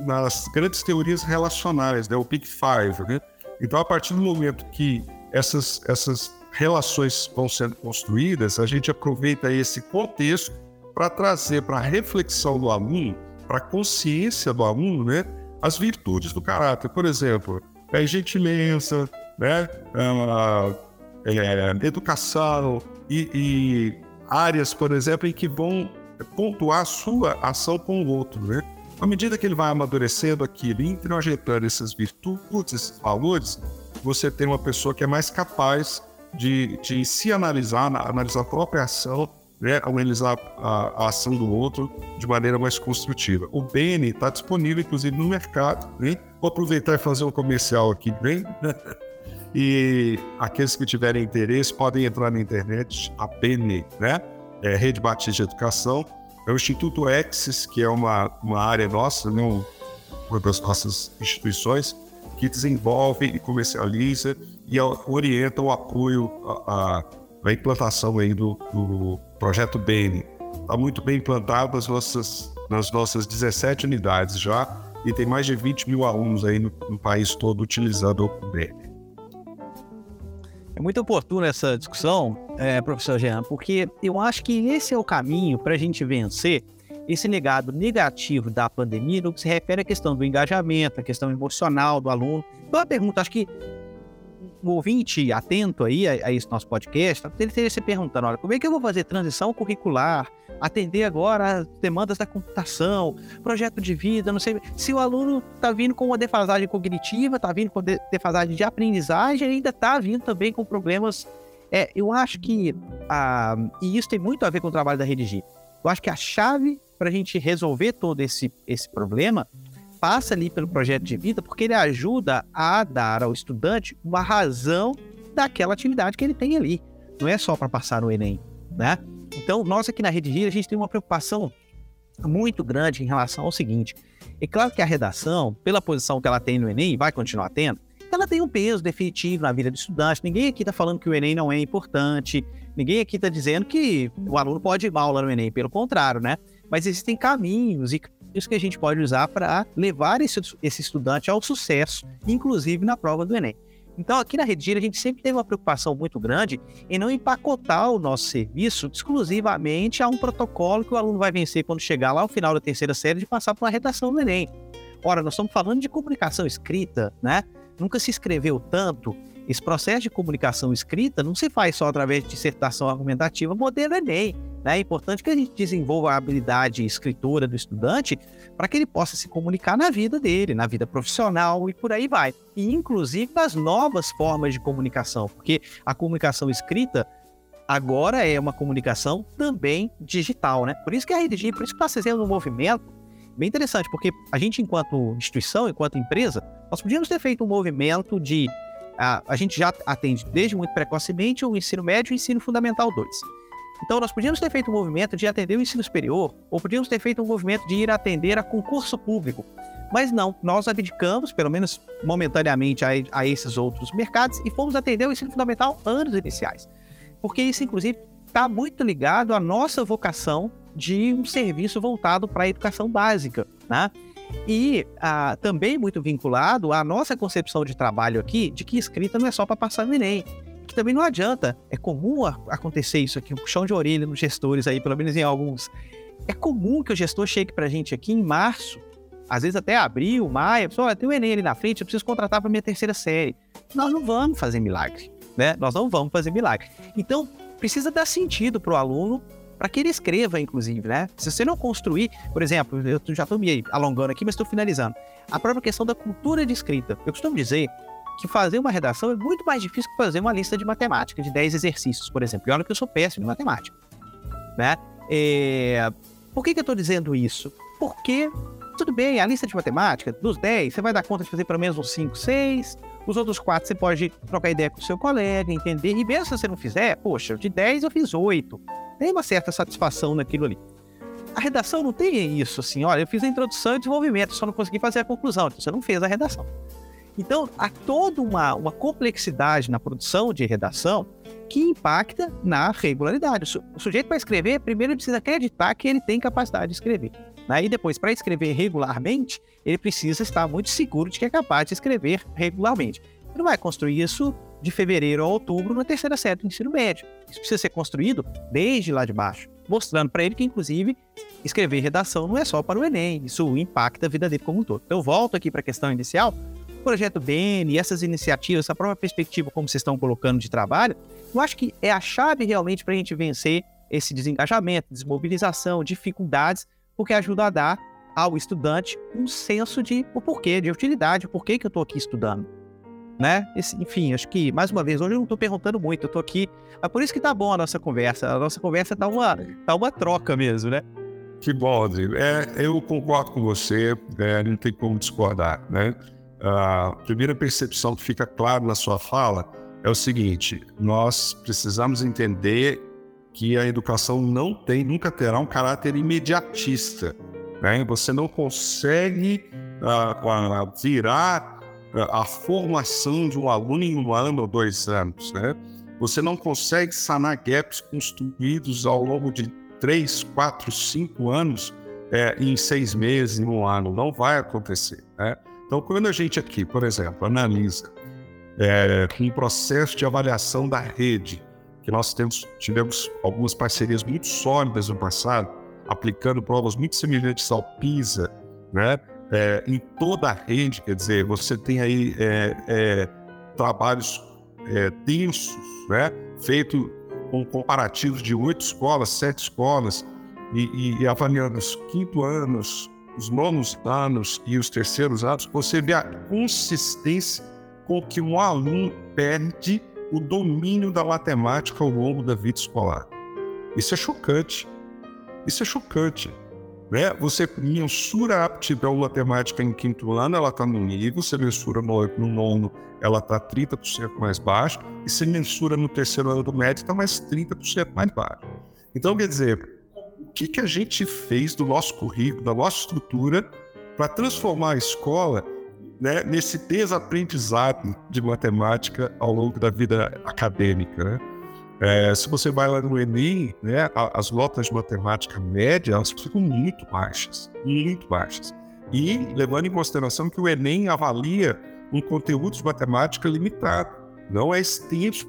nas grandes teorias relacionais, né, o Big Five. Né? Então, a partir do momento que essas, essas relações vão sendo construídas, a gente aproveita esse contexto para trazer para a reflexão do aluno, para a consciência do aluno, né, as virtudes do caráter. Por exemplo, a gentileza, né, a, a, a educação e, e, áreas, por exemplo, em que vão pontuar a sua ação com o outro. Né? À medida que ele vai amadurecendo aquilo, introjetando essas virtudes, esses valores, você tem uma pessoa que é mais capaz de, de se analisar, analisar a própria ação, né, analisar a, a, ação do outro de maneira mais construtiva. O Bene está disponível, inclusive, no mercado. Né? Vou aproveitar e fazer um comercial aqui, bem. e aqueles que tiverem interesse podem entrar na internet, a Bene, né? É Rede Batista de Educação. É o Instituto Exis, que é uma, uma área nossa, né? uma das nossas instituições, que desenvolve e comercializa e orienta o apoio à, à implantação aí do, do projeto BN. Está muito bem implantado nas nossas, nas nossas 17 unidades já e tem mais de 20 mil alunos aí no, no país todo utilizando o BN. É muito oportuna essa discussão, é, professor Jean, porque eu acho que esse é o caminho para a gente vencer esse legado negativo da pandemia no que se refere à questão do engajamento, à questão emocional do aluno. Então, a pergunta, acho que o ouvinte atento aí a, a esse nosso podcast, ele teria se perguntando, olha, como é que eu vou fazer transição curricular, atender agora as demandas da computação, projeto de vida, não sei, se o aluno está vindo com uma defasagem cognitiva, está vindo com defasagem de aprendizagem, ainda está vindo também com problemas. É, eu acho que, ah, e isso tem muito a ver com o trabalho da Redigir, eu acho que a chave para a gente resolver todo esse, esse problema passa ali pelo projeto de vida, porque ele ajuda a dar ao estudante uma razão daquela atividade que ele tem ali. Não é só para passar no Enem, né? Então, nós aqui na Rede Gira, a gente tem uma preocupação muito grande em relação ao seguinte. É claro que a redação, pela posição que ela tem no Enem, vai continuar tendo, ela tem um peso definitivo na vida do estudante. Ninguém aqui está falando que o Enem não é importante, ninguém aqui está dizendo que o aluno pode ir mal lá no Enem, pelo contrário, né? Mas existem caminhos e isso que a gente pode usar para levar esse, esse estudante ao sucesso, inclusive na prova do Enem. Então, aqui na Redigir, a gente sempre teve uma preocupação muito grande em não empacotar o nosso serviço exclusivamente a um protocolo que o aluno vai vencer quando chegar lá ao final da terceira série de passar por uma redação do Enem. Ora, nós estamos falando de comunicação escrita, né? Nunca se escreveu tanto. Esse processo de comunicação escrita não se faz só através de dissertação argumentativa modelo Enem. Né? É importante que a gente desenvolva a habilidade escritora do estudante para que ele possa se comunicar na vida dele, na vida profissional e por aí vai. E inclusive nas novas formas de comunicação, porque a comunicação escrita agora é uma comunicação também digital, né? Por isso que a Redigir, por isso que está fazendo um movimento bem interessante, porque a gente, enquanto instituição, enquanto empresa, nós podíamos ter feito um movimento de. A, a gente já atende desde muito precocemente o ensino médio e o ensino fundamental 2. Então, nós podíamos ter feito um movimento de atender o ensino superior, ou podíamos ter feito um movimento de ir atender a concurso público. Mas não, nós abdicamos, pelo menos momentaneamente, a, a esses outros mercados e fomos atender o ensino fundamental anos iniciais. Porque isso, inclusive, está muito ligado à nossa vocação de um serviço voltado para a educação básica, né? E ah, também muito vinculado à nossa concepção de trabalho aqui, de que escrita não é só para passar no Enem. Que também não adianta. É comum acontecer isso aqui, um puxão de orelha nos gestores aí, pelo menos em alguns. É comum que o gestor chegue para a gente aqui em março, às vezes até abril, maio, pessoal, tem o Enem ali na frente, eu preciso contratar para minha terceira série. Nós não vamos fazer milagre, né? Nós não vamos fazer milagre. Então, precisa dar sentido para o aluno para que ele escreva, inclusive, né? Se você não construir, por exemplo, eu já estou me alongando aqui, mas estou finalizando. A própria questão da cultura de escrita. Eu costumo dizer que fazer uma redação é muito mais difícil que fazer uma lista de matemática, de 10 exercícios, por exemplo. E olha que eu sou péssimo em matemática, né? É... Por que, que eu estou dizendo isso? Porque, tudo bem, a lista de matemática, dos 10, você vai dar conta de fazer pelo menos uns 5, 6, os outros quatro você pode trocar ideia com o seu colega, entender. E mesmo se você não fizer, poxa, de 10 eu fiz 8. Tem uma certa satisfação naquilo ali. A redação não tem isso, assim, olha, eu fiz a introdução e desenvolvimento, só não consegui fazer a conclusão, então você não fez a redação. Então, há toda uma, uma complexidade na produção de redação que impacta na regularidade. O sujeito para escrever, primeiro ele precisa acreditar que ele tem capacidade de escrever. Aí né? depois, para escrever regularmente, ele precisa estar muito seguro de que é capaz de escrever regularmente. Ele não vai construir isso de fevereiro a outubro na terceira série do ensino médio. Isso precisa ser construído desde lá de baixo, mostrando para ele que, inclusive, escrever redação não é só para o Enem, isso impacta a vida dele como um todo. Então, eu volto aqui para a questão inicial. O projeto BN, essas iniciativas, essa própria perspectiva como vocês estão colocando de trabalho, eu acho que é a chave realmente para a gente vencer esse desengajamento, desmobilização, dificuldades porque ajuda a dar ao estudante um senso de o porquê, de utilidade, o porquê que eu estou aqui estudando. Né? Esse, enfim, acho que, mais uma vez, hoje eu não estou perguntando muito, eu estou aqui. É por isso que tá bom a nossa conversa. A nossa conversa tá uma, tá uma troca mesmo, né? Que bom, Rodrigo. É, eu concordo com você, é, não tem como discordar, né? A primeira percepção que fica claro na sua fala é o seguinte: nós precisamos entender que a educação não tem, nunca terá um caráter imediatista. Né? Você não consegue uh, virar a formação de um aluno em um ano ou dois anos. Né? Você não consegue sanar gaps construídos ao longo de três, quatro, cinco anos é, em seis meses, em um ano. Não vai acontecer. Né? Então, quando a gente aqui, por exemplo, analisa é, um processo de avaliação da rede, que nós temos, tivemos algumas parcerias muito sólidas no passado, aplicando provas muito semelhantes ao PISA, né? É, em toda a rede, quer dizer, você tem aí é, é, trabalhos é, densos, né? Feito com comparativos de oito escolas, sete escolas, e, e, e avaliando os quinto anos, os nonos anos e os terceiros anos, você vê a consistência com que um aluno perde o domínio da matemática ao longo da vida escolar. Isso é chocante. Isso é chocante. Né? Você mensura a aptidão matemática em quinto ano, ela está no nível, você mensura no, no nono, ela está 30% mais baixo, e você mensura no terceiro ano do médio, está mais 30% mais baixo. Então, quer dizer, o que, que a gente fez do nosso currículo, da nossa estrutura, para transformar a escola né, nesse desaprendizado de matemática ao longo da vida acadêmica. Né? É, se você vai lá no Enem, né, as notas de matemática média elas ficam muito baixas, muito baixas. E levando em consideração que o Enem avalia um conteúdo de matemática limitado, não é extenso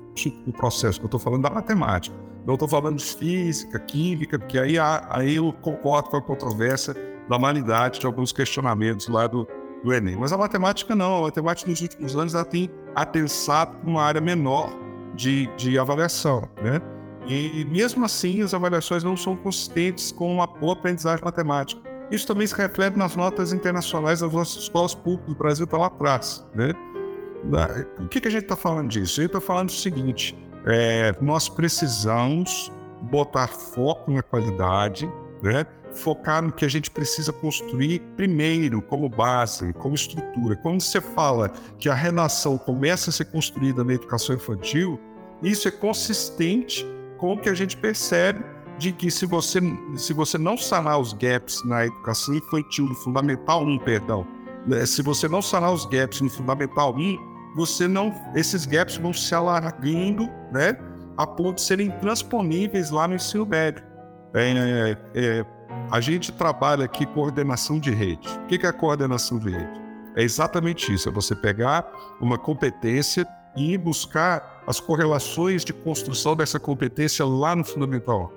o processo, eu estou falando da matemática. Não estou falando de física, química, porque aí, aí eu concordo com a controvérsia da humanidade de alguns questionamentos lá do, do Enem. Mas a matemática não, a matemática nos últimos anos ela tem atensado uma área menor de, de avaliação, né? E mesmo assim as avaliações não são consistentes com uma boa aprendizagem matemática. Isso também se reflete nas notas internacionais das nossas escolas públicas. O Brasil está lá atrás, né? O que, que a gente está falando disso? A gente está falando o seguinte: é, nós precisamos botar foco na qualidade, né? Focar no que a gente precisa construir primeiro, como base, como estrutura. Quando você fala que a relação começa a ser construída na educação infantil, isso é consistente com o que a gente percebe de que se você, se você não sanar os gaps na educação infantil, no Fundamental 1, perdão, né, se você não sanar os gaps no Fundamental 1, você não, esses gaps vão se alargando, né, a ponto de serem transponíveis lá no ensino médio. É, é, é, a gente trabalha aqui coordenação de rede. O que é a coordenação de rede? É exatamente isso: é você pegar uma competência e buscar as correlações de construção dessa competência lá no fundamental.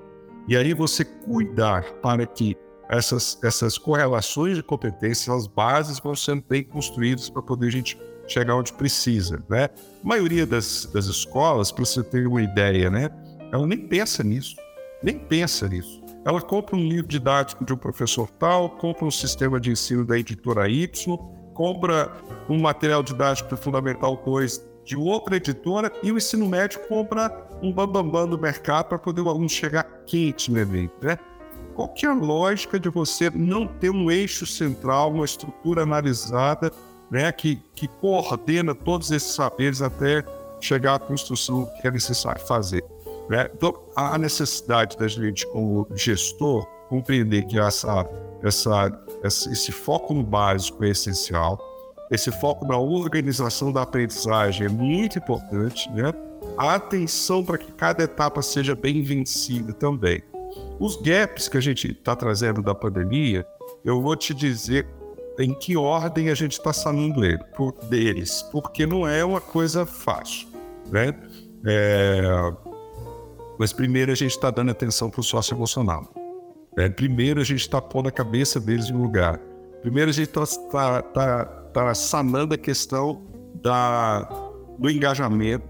E aí você cuidar para que essas, essas correlações de competência, as bases vão sendo bem construídas para poder a gente chegar onde precisa, né? A maioria das, das escolas, para você ter uma ideia, né? Ela nem pensa nisso, nem pensa nisso. Ela compra um livro didático de um professor tal, compra um sistema de ensino da editora Y, compra um material didático fundamental 2 de outra editora e o ensino médio compra um bambambam do mercado para poder o aluno chegar quente no evento, né? Qual que é a lógica de você não ter um eixo central, uma estrutura analisada, né, que, que coordena todos esses saberes até chegar à construção que é necessário fazer? Né? Então, há a necessidade da gente, como gestor, compreender que essa, essa, esse foco no básico é essencial, esse foco na organização da aprendizagem é muito importante, né? A atenção para que cada etapa seja bem vencida também. Os gaps que a gente está trazendo da pandemia, eu vou te dizer em que ordem a gente está sanando ele, por, deles, porque não é uma coisa fácil, né? É, mas primeiro a gente está dando atenção para o sócio emocional. É, primeiro a gente está pondo a cabeça deles em lugar. Primeiro a gente está tá, tá, tá sanando a questão da, do engajamento,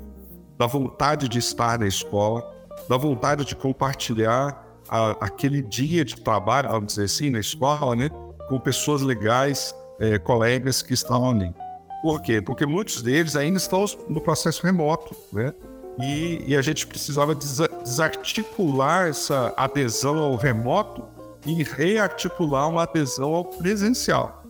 da vontade de estar na escola, da vontade de compartilhar a, aquele dia de trabalho, vamos dizer assim, na escola, né, com pessoas legais, é, colegas que estão ali. Por quê? Porque muitos deles ainda estão no processo remoto, né? E, e a gente precisava desarticular essa adesão ao remoto e rearticular uma adesão ao presencial.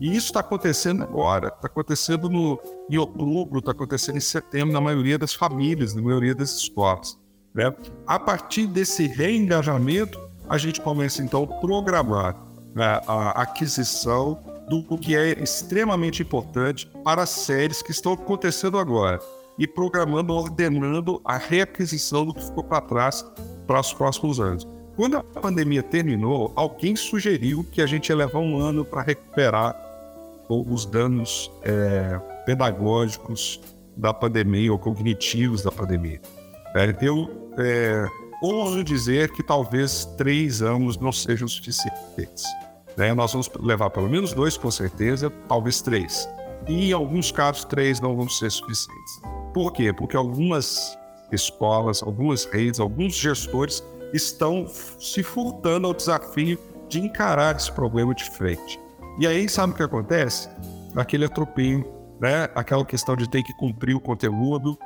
E isso está acontecendo agora, está acontecendo no, em outubro, está acontecendo em setembro na maioria das famílias, na maioria das escolas. Né? A partir desse reengajamento, a gente começa então a programar né, a aquisição do que é extremamente importante para as séries que estão acontecendo agora e programando, ordenando a reaquisição do que ficou para trás para os próximos anos. Quando a pandemia terminou, alguém sugeriu que a gente ia levar um ano para recuperar os danos é, pedagógicos da pandemia ou cognitivos da pandemia. É, eu é, ouso dizer que talvez três anos não sejam suficientes. Né? Nós vamos levar pelo menos dois, com certeza, talvez três. E em alguns casos, três não vão ser suficientes. Por quê? Porque algumas escolas, algumas redes, alguns gestores estão se furtando ao desafio de encarar esse problema de frente. E aí, sabe o que acontece? Aquele atropelo, né? aquela questão de ter que cumprir o conteúdo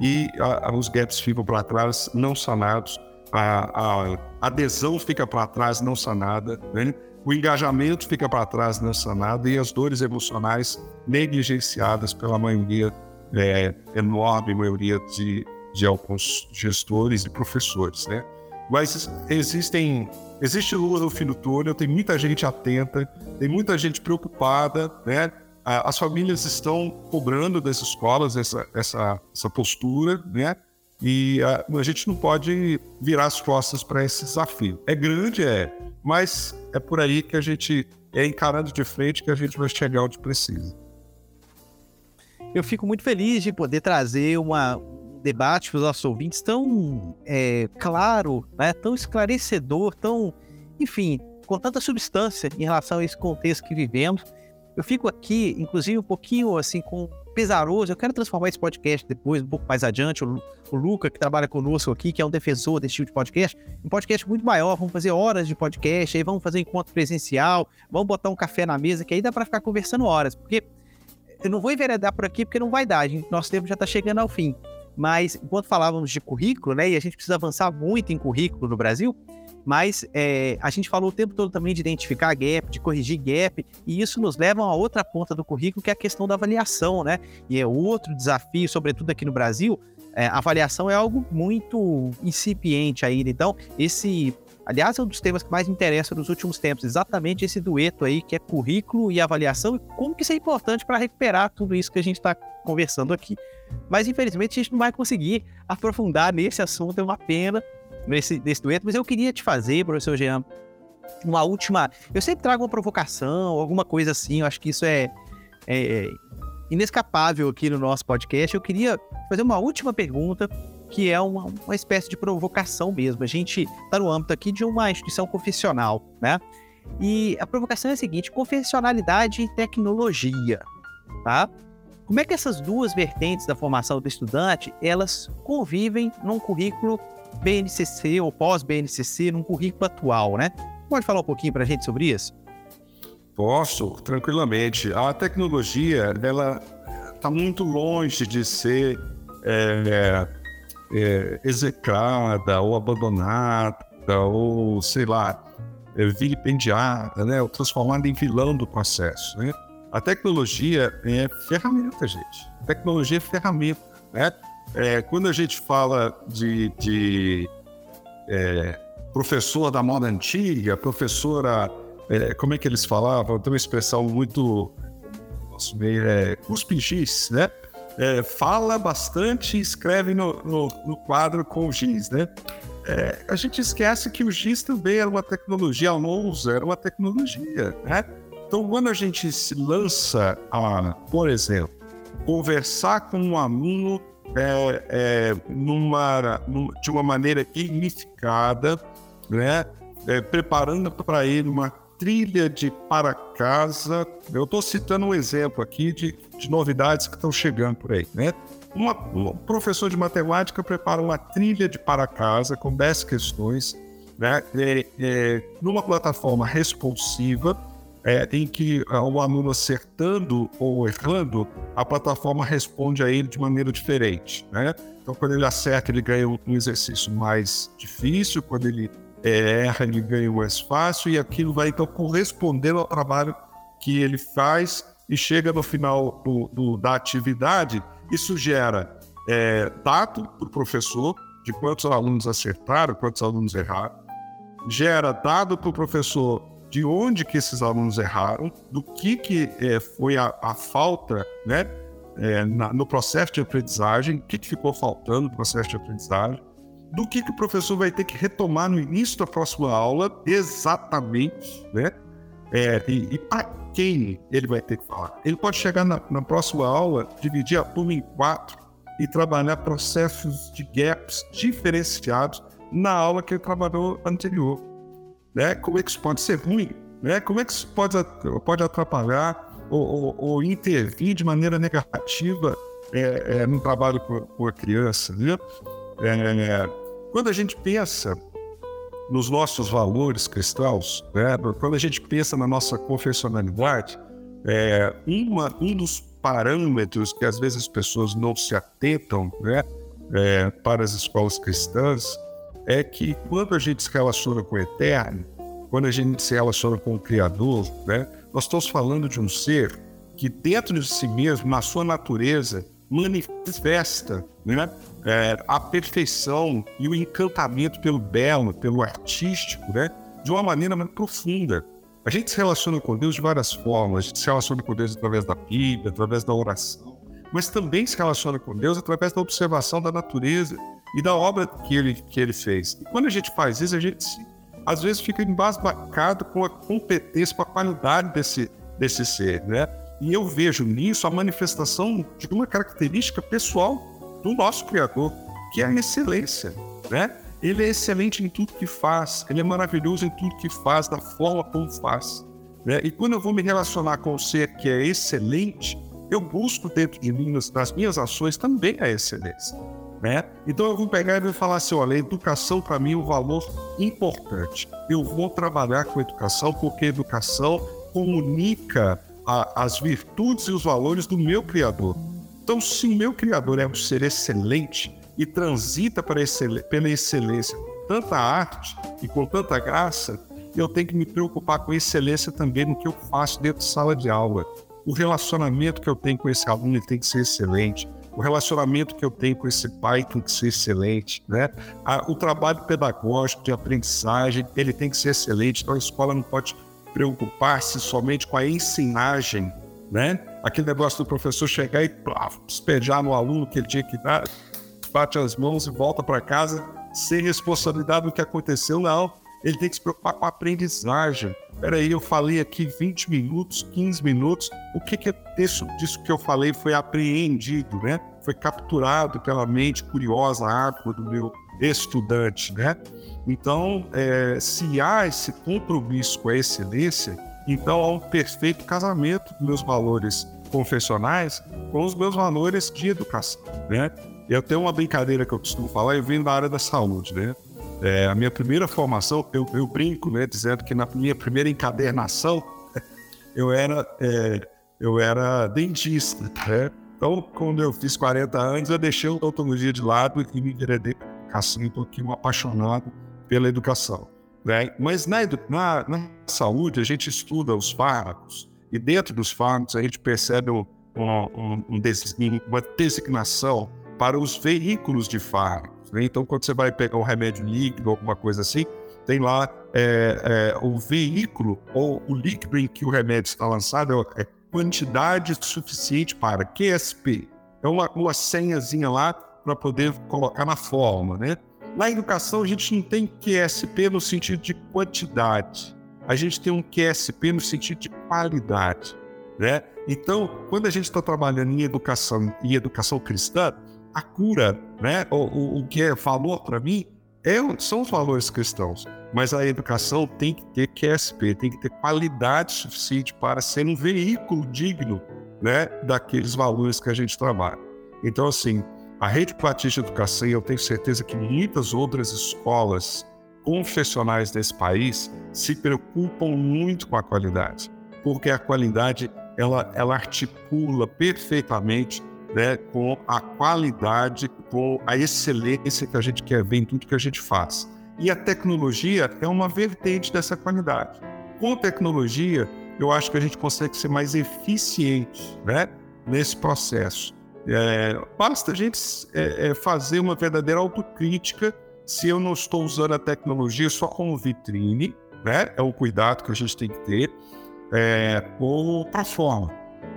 e a, a, os gaps ficam para trás, não sanados, a, a adesão fica para trás, não sanada, né? O engajamento fica para trás, não sanado, e as dores emocionais negligenciadas pela maioria é, enorme maioria de, de alguns gestores e professores, né? mas existem existe luz no fim do túnel, tem muita gente atenta, tem muita gente preocupada, né? As famílias estão cobrando das escolas essa, essa, essa postura, né? E a, a gente não pode virar as costas para esse desafio. É grande, é, mas é por aí que a gente é encarando de frente que a gente vai chegar onde precisa. Eu fico muito feliz de poder trazer uma, um debate para os nossos ouvintes tão é, claro, né, tão esclarecedor, tão, enfim, com tanta substância em relação a esse contexto que vivemos. Eu fico aqui, inclusive, um pouquinho assim com pesaroso. Eu quero transformar esse podcast depois, um pouco mais adiante. O, o Luca, que trabalha conosco aqui, que é um defensor desse tipo de podcast, um podcast muito maior. Vamos fazer horas de podcast, aí vamos fazer um encontro presencial, vamos botar um café na mesa, que aí dá para ficar conversando horas. Porque eu não vou enveredar por aqui, porque não vai dar. Gente, nosso tempo já está chegando ao fim. Mas enquanto falávamos de currículo, né, e a gente precisa avançar muito em currículo no Brasil, mas é, a gente falou o tempo todo também de identificar gap, de corrigir gap, e isso nos leva a outra ponta do currículo, que é a questão da avaliação, né? E é outro desafio, sobretudo aqui no Brasil, é, avaliação é algo muito incipiente ainda. Então, esse, aliás, é um dos temas que mais me interessa nos últimos tempos, exatamente esse dueto aí, que é currículo e avaliação, e como que isso é importante para recuperar tudo isso que a gente está conversando aqui. Mas, infelizmente, a gente não vai conseguir aprofundar nesse assunto, é uma pena, nesse, nesse dueto, mas eu queria te fazer, professor Jean, uma última. Eu sempre trago uma provocação, alguma coisa assim, eu acho que isso é, é inescapável aqui no nosso podcast. Eu queria fazer uma última pergunta, que é uma, uma espécie de provocação mesmo. A gente está no âmbito aqui de uma instituição confessional, né? E a provocação é a seguinte: confessionalidade e tecnologia, tá? Como é que essas duas vertentes da formação do estudante elas convivem num currículo BNCC ou pós-BNCC num currículo atual, né? Pode falar um pouquinho para a gente sobre isso? Posso, tranquilamente. A tecnologia, ela está muito longe de ser é, é, execrada ou abandonada ou, sei lá, é, vilipendiada, né? ou transformada em vilão do processo. Né? A tecnologia é ferramenta, gente. A tecnologia é ferramenta. Né? É, quando a gente fala de, de é, professor da moda antiga, professora, é, como é que eles falavam? Tem uma expressão muito nosso meio é giz, né? É, fala bastante e escreve no, no, no, quadro com giz, né? É, a gente esquece que o giz também era uma tecnologia, a lousa era uma tecnologia, né? Então, quando a gente se lança a, por exemplo, conversar com um aluno é, é, numa, de uma maneira gamificada, né? É, preparando para ele uma trilha de para casa. Eu estou citando um exemplo aqui de, de novidades que estão chegando por aí. Né? Uma, um professor de matemática prepara uma trilha de para casa com 10 questões, né? É, é, numa plataforma responsiva é, em que o aluno acertando ou errando, a plataforma responde a ele de maneira diferente. Né? Então, quando ele acerta, ele ganha um exercício mais difícil, quando ele é, erra, ele ganha o mais fácil, e aquilo vai então correspondendo ao trabalho que ele faz e chega no final do, do, da atividade. Isso gera é, dado para o professor de quantos alunos acertaram, quantos alunos erraram, gera dado para o professor de onde que esses alunos erraram, do que, que é, foi a, a, falta né, é, na, no processo de aprendizagem, o que, que ficou faltando no processo de aprendizagem, do que, que o professor vai ter que retomar no início da próxima aula, exatamente, né? É, e, e para quem ele vai ter que falar. Ele pode chegar na, na próxima aula, dividir a turma em quatro e trabalhar processos de gaps diferenciados na aula que ele trabalhou anterior né? Como é que isso pode ser ruim? Né? Como é que isso pode, pode atrapalhar ou, ou, ou intervir de maneira negativa é, é, no trabalho com, a criança? Né? É, quando a gente pensa nos nossos valores cristãos, né? quando a gente pensa na nossa confessionalidade, é, uma, um dos parâmetros que às vezes as pessoas não se atentam né? É, para as escolas cristãs é que quando a gente se relaciona com o Eterno, quando a gente se relaciona com o Criador, né, nós estamos falando de um ser que dentro de si mesmo, na sua natureza, manifesta né, é, a perfeição e o encantamento pelo belo, pelo artístico, né, de uma maneira muito profunda. A gente se relaciona com Deus de várias formas. A gente se relaciona com Deus através da Bíblia, através da oração, mas também se relaciona com Deus através da observação da natureza e da obra que ele, que ele fez. E quando a gente faz isso, a gente às vezes fica embasbacado com a competência, com a qualidade desse, desse ser, né? E eu vejo nisso a manifestação de uma característica pessoal do nosso Criador, que é a excelência, né? Ele é excelente em tudo que faz, ele é maravilhoso em tudo que faz, da forma como faz. Né? E quando eu vou me relacionar com o ser que é excelente, eu busco dentro de mim, nas minhas ações, também a excelência. Né? Então eu vou pegar e vou falar assim: olha, educação para mim é um valor importante. Eu vou trabalhar com educação porque educação comunica a, as virtudes e os valores do meu Criador. Então, se o meu Criador é um ser excelente, e transita para excel pela excelência com tanta arte e com tanta graça, eu tenho que me preocupar com excelência também no que eu faço dentro de sala de aula. O relacionamento que eu tenho com esse aluno tem que ser excelente. O relacionamento que eu tenho com esse pai tem que ser excelente, né? o trabalho pedagógico de aprendizagem ele tem que ser excelente. Então a escola não pode preocupar-se somente com a ensinagem, né? Aquele negócio do professor chegar e plá, despejar no aluno que ele tinha que dar bate as mãos e volta para casa sem responsabilidade do que aconteceu, não. Ele tem que se preocupar com a aprendizagem. Peraí, eu falei aqui 20 minutos, 15 minutos. O que, que disso, disso que eu falei foi apreendido, né? Foi capturado pela mente curiosa, árvore do meu estudante, né? Então, é, se há esse compromisso com a excelência, então há um perfeito casamento dos meus valores confessionais com os meus valores de educação, né? Eu tenho uma brincadeira que eu costumo falar, eu venho da área da saúde, né? É, a minha primeira formação, eu, eu, brinco, né, dizendo que na minha primeira encadernação, eu era, é, eu era dentista, né? Então, quando eu fiz 40 anos, eu deixei a odontologia de lado e me enveredei para educação, estou aqui um apaixonado pela educação. Né? Mas na, na, na, saúde, a gente estuda os fármacos, e dentro dos fármacos a gente percebe um, um, um, uma designação para os veículos de fármacos. Né? Então, quando você vai pegar um remédio líquido, alguma coisa assim, tem lá é, é, o veículo ou o líquido em que o remédio está lançado é quantidade suficiente para QSP. É uma, uma senhazinha lá para poder colocar na forma, né? Na educação, a gente não tem QSP no sentido de quantidade. A gente tem um QSP no sentido de qualidade, né? Então, quando a gente está trabalhando em educação, em educação cristã, a cura, né? O, o, o que é valor para mim é, são os valores cristãos. Mas a educação tem que ter QSP, tem que ter qualidade suficiente para ser um veículo digno né, daqueles valores que a gente trabalha. Então, assim, a Rede Batista de Educação, e eu tenho certeza que muitas outras escolas confessionais desse país se preocupam muito com a qualidade, porque a qualidade ela, ela articula perfeitamente né, com a qualidade, com a excelência que a gente quer ver em tudo que a gente faz. E a tecnologia é uma vertente dessa qualidade. Com tecnologia, eu acho que a gente consegue ser mais eficiente né, nesse processo. É, basta a gente é, é, fazer uma verdadeira autocrítica se eu não estou usando a tecnologia só como vitrine, né? É o cuidado que a gente tem que ter, é, ou para fora,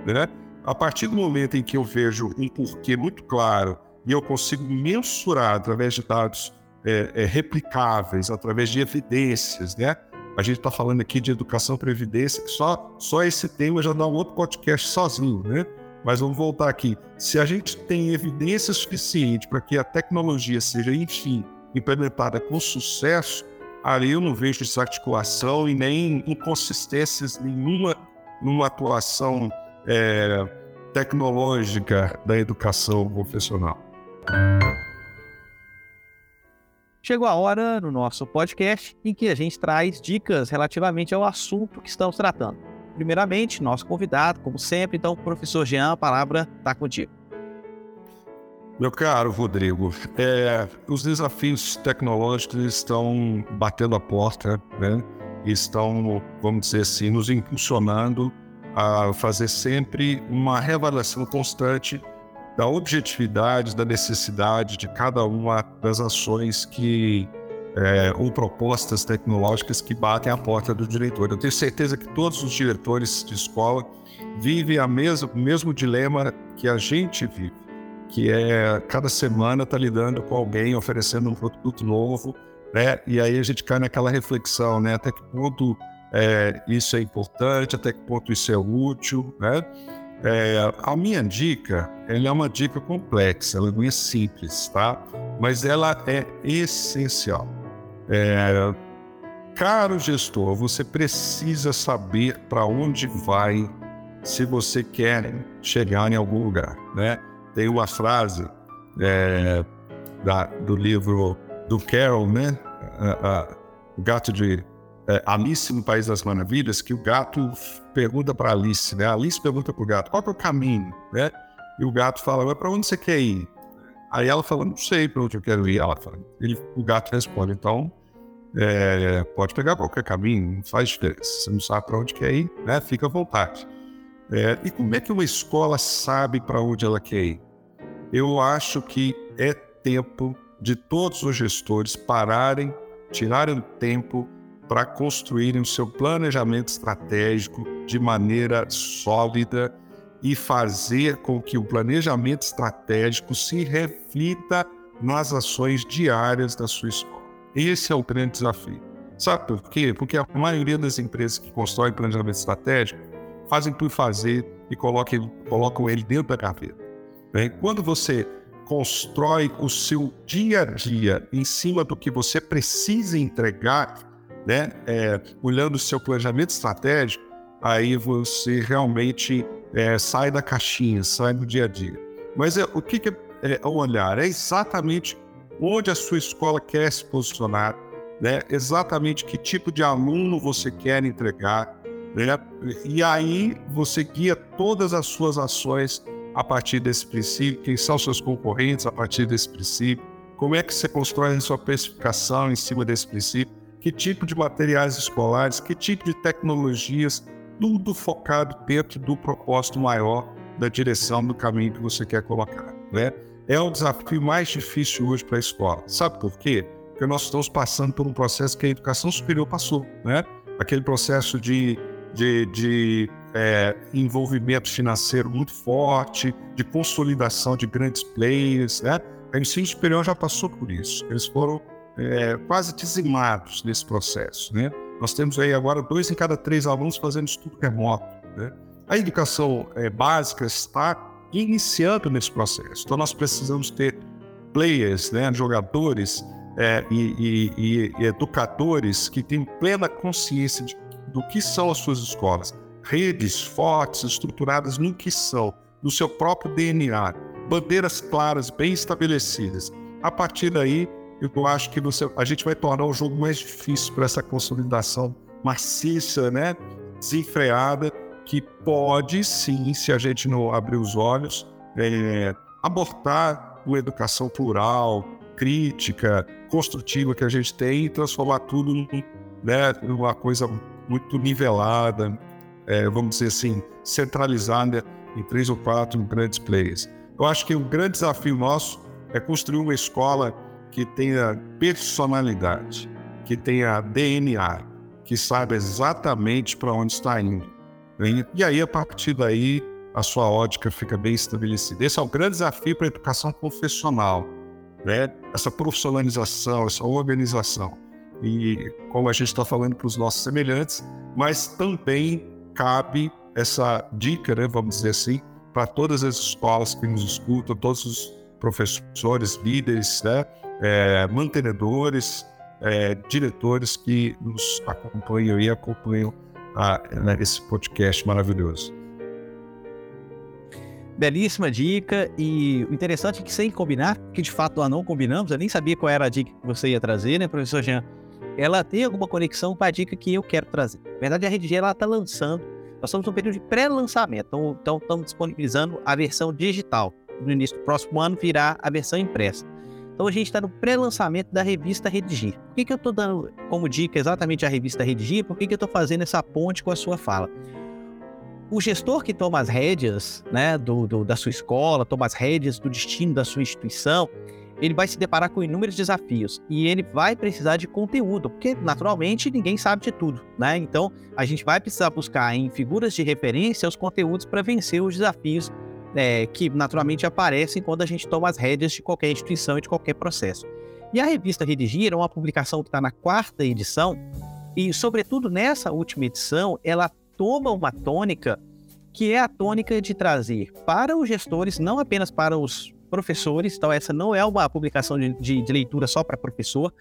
né? A partir do momento em que eu vejo um porquê muito claro e eu consigo mensurar através de dados é, é, replicáveis, através de evidências, né? A gente está falando aqui de educação para evidência, que só, só esse tema já dá um outro podcast sozinho, né? Mas vamos voltar aqui. Se a gente tem evidência suficiente para que a tecnologia seja, enfim, implementada com sucesso, ali eu não vejo desarticulação e nem inconsistências nenhuma numa atuação é, tecnológica da educação profissional. Chegou a hora no nosso podcast em que a gente traz dicas relativamente ao assunto que estamos tratando. Primeiramente, nosso convidado, como sempre, então, professor Jean, a palavra está contigo. Meu caro Rodrigo, é, os desafios tecnológicos estão batendo a porta, né? estão, vamos dizer assim, nos impulsionando a fazer sempre uma reavaliação constante da objetividade, da necessidade de cada uma das ações que é, ou propostas tecnológicas que batem à porta do diretor. Eu tenho certeza que todos os diretores de escola vivem o mesmo, dilema que a gente vive, que é cada semana tá lidando com alguém oferecendo um produto novo, né? E aí a gente cai naquela reflexão, né? Até que ponto é, isso é importante, até que ponto isso é útil, né? É, a minha dica, ela é uma dica complexa, ela não é simples, tá? Mas ela é essencial. É, caro gestor, você precisa saber para onde vai se você quer chegar em algum lugar, né? Tem uma frase é, da, do livro do Carol, né? o gato de é, Alice no País das Maravilhas, que o gato pergunta para Alice, né? Alice pergunta para o gato, qual é o caminho, né? E o gato fala, para onde você quer ir? Aí ela fala, não sei para onde eu quero ir. Ela fala, ele, o gato responde, então é, pode pegar qualquer caminho, não faz diferença. Você não sabe para onde quer ir, né? Fica à vontade. É, e como é que uma escola sabe para onde ela quer ir? Eu acho que é tempo de todos os gestores pararem, tirarem tempo para construírem o seu planejamento estratégico de maneira sólida e fazer com que o planejamento estratégico se reflita nas ações diárias da sua escola. Esse é o grande desafio. Sabe por quê? Porque a maioria das empresas que constroem planejamento estratégico fazem por fazer e colocam, colocam ele dentro da gaveta. Né? Quando você constrói o seu dia a dia em cima do que você precisa entregar, né? É, olhando o seu planejamento estratégico, aí você realmente é, sai da caixinha, sai do dia a dia. Mas é, o que, que é, o olhar? É exatamente onde a sua escola quer se posicionar, né? exatamente que tipo de aluno você quer entregar, né? e aí você guia todas as suas ações a partir desse princípio, quem são seus concorrentes a partir desse princípio, como é que você constrói a sua precificação em cima desse princípio, que tipo de materiais escolares, que tipo de tecnologias, tudo focado dentro do propósito maior da direção do caminho que você quer colocar. Né? É o desafio mais difícil hoje para a escola. Sabe por quê? Porque nós estamos passando por um processo que a educação superior passou, né? Aquele processo de, de, de é, envolvimento financeiro muito forte, de consolidação de grandes players, né? A ensino superior já passou por isso. Eles foram é, quase dizimados nesse processo, né? Nós temos aí agora dois em cada três alunos fazendo estudo remoto, né? A educação é, básica está iniciando nesse processo. Então nós precisamos ter players, né, jogadores é, e, e, e, educadores que têm plena consciência de, do que são as suas escolas, redes fortes, estruturadas no que são, no seu próprio DNA, bandeiras claras, bem estabelecidas. A partir daí, eu acho que a gente vai tornar o jogo mais difícil para essa consolidação maciça, né? desenfreada, que pode sim, se a gente não abrir os olhos, é, abortar uma educação plural, crítica, construtiva que a gente tem e transformar tudo né, numa coisa muito nivelada, é, vamos dizer assim, centralizada em três ou quatro grandes players. Eu acho que o grande desafio nosso é construir uma escola que tenha personalidade, que tenha DNA, que saiba exatamente para onde está indo. E aí, a partir daí, a sua ótica fica bem estabelecida. Esse é o grande desafio para a educação profissional, né? essa profissionalização, essa organização. E como a gente está falando para os nossos semelhantes, mas também cabe essa dica, né, vamos dizer assim, para todas as escolas que nos escutam, todos os professores, líderes, né, é, mantenedores, é, diretores que nos acompanham e acompanham a, né, esse podcast maravilhoso. Belíssima dica e o interessante é que sem combinar, que de fato nós não combinamos, eu nem sabia qual era a dica que você ia trazer, né, professor Jean? Ela tem alguma conexão com a dica que eu quero trazer. Na verdade, a ela está lançando, nós estamos num período de pré-lançamento, então, então estamos disponibilizando a versão digital. No início do próximo ano virá a versão impressa. Então a gente está no pré-lançamento da revista Redigir. Por que, que eu estou dando como dica exatamente a revista Redigir? Por que, que eu estou fazendo essa ponte com a sua fala? o gestor que toma as rédeas né, do, do, da sua escola, toma as rédeas do destino da sua instituição, ele vai se deparar com inúmeros desafios e ele vai precisar de conteúdo, porque naturalmente ninguém sabe de tudo, né? Então a gente vai precisar buscar em figuras de referência os conteúdos para vencer os desafios é, que naturalmente aparecem quando a gente toma as rédeas de qualquer instituição e de qualquer processo. E a revista Redigir é uma publicação que está na quarta edição e, sobretudo nessa última edição, ela toma uma tônica que é a tônica de trazer para os gestores, não apenas para os professores, então essa não é uma publicação de, de, de leitura só para professor,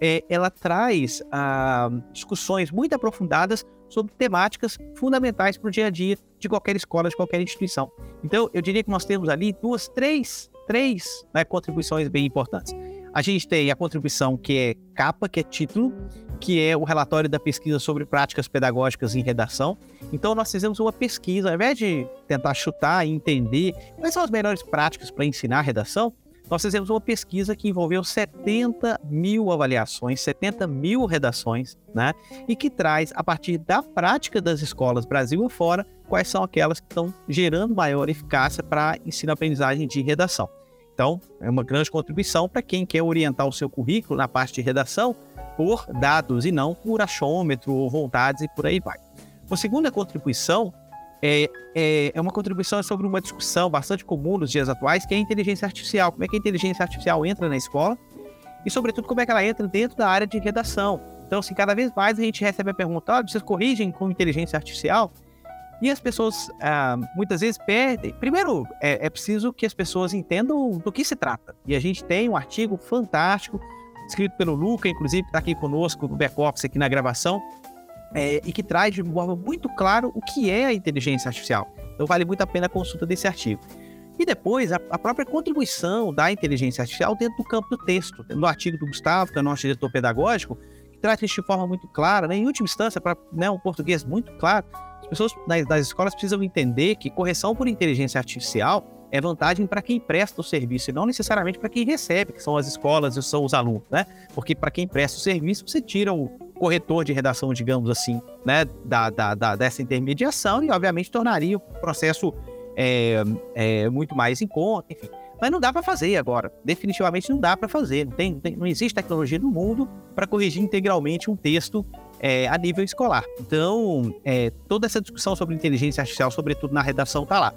é, ela traz ah, discussões muito aprofundadas sobre temáticas fundamentais para o dia a dia de qualquer escola, de qualquer instituição. Então, eu diria que nós temos ali duas, três, três né, contribuições bem importantes. A gente tem a contribuição que é capa, que é título, que é o relatório da pesquisa sobre práticas pedagógicas em redação. Então, nós fizemos uma pesquisa, ao invés de tentar chutar e entender quais são as melhores práticas para ensinar redação, nós fizemos uma pesquisa que envolveu 70 mil avaliações, 70 mil redações, né? E que traz, a partir da prática das escolas Brasil afora, quais são aquelas que estão gerando maior eficácia para ensino-aprendizagem de redação. Então, é uma grande contribuição para quem quer orientar o seu currículo na parte de redação por dados e não por achômetro ou vontades e por aí vai. Uma segunda contribuição é, é, é, uma contribuição sobre uma discussão bastante comum nos dias atuais, que é a inteligência artificial. Como é que a inteligência artificial entra na escola e, sobretudo, como é que ela entra dentro da área de redação. Então, assim, cada vez mais a gente recebe a pergunta: oh, vocês corrigem com inteligência artificial? E as pessoas ah, muitas vezes perdem. Primeiro, é, é preciso que as pessoas entendam do que se trata. E a gente tem um artigo fantástico, escrito pelo Luca, inclusive, que está aqui conosco no back-office, aqui na gravação, é, e que traz de forma muito claro o que é a inteligência artificial. Então vale muito a pena a consulta desse artigo. E depois, a, a, própria contribuição da inteligência artificial dentro do campo do texto. No artigo do Gustavo, que é o nosso diretor pedagógico, que traz isso de forma muito clara, né? em última instância, para né, um português muito claro, as pessoas das, das escolas precisam entender que correção por inteligência artificial é vantagem para quem presta o serviço e não necessariamente para quem recebe, que são as escolas e são os alunos, né? Porque para quem presta o serviço, você tira o corretor de redação, digamos assim, né, da, da, da dessa intermediação e, obviamente, tornaria o processo é, é, muito mais em conta, enfim. Mas não dá para fazer agora. Definitivamente não dá para fazer. Não, tem, tem, não existe tecnologia no mundo para corrigir integralmente um texto é, a nível escolar. Então, é, toda essa discussão sobre inteligência artificial, sobretudo na redação, está lá.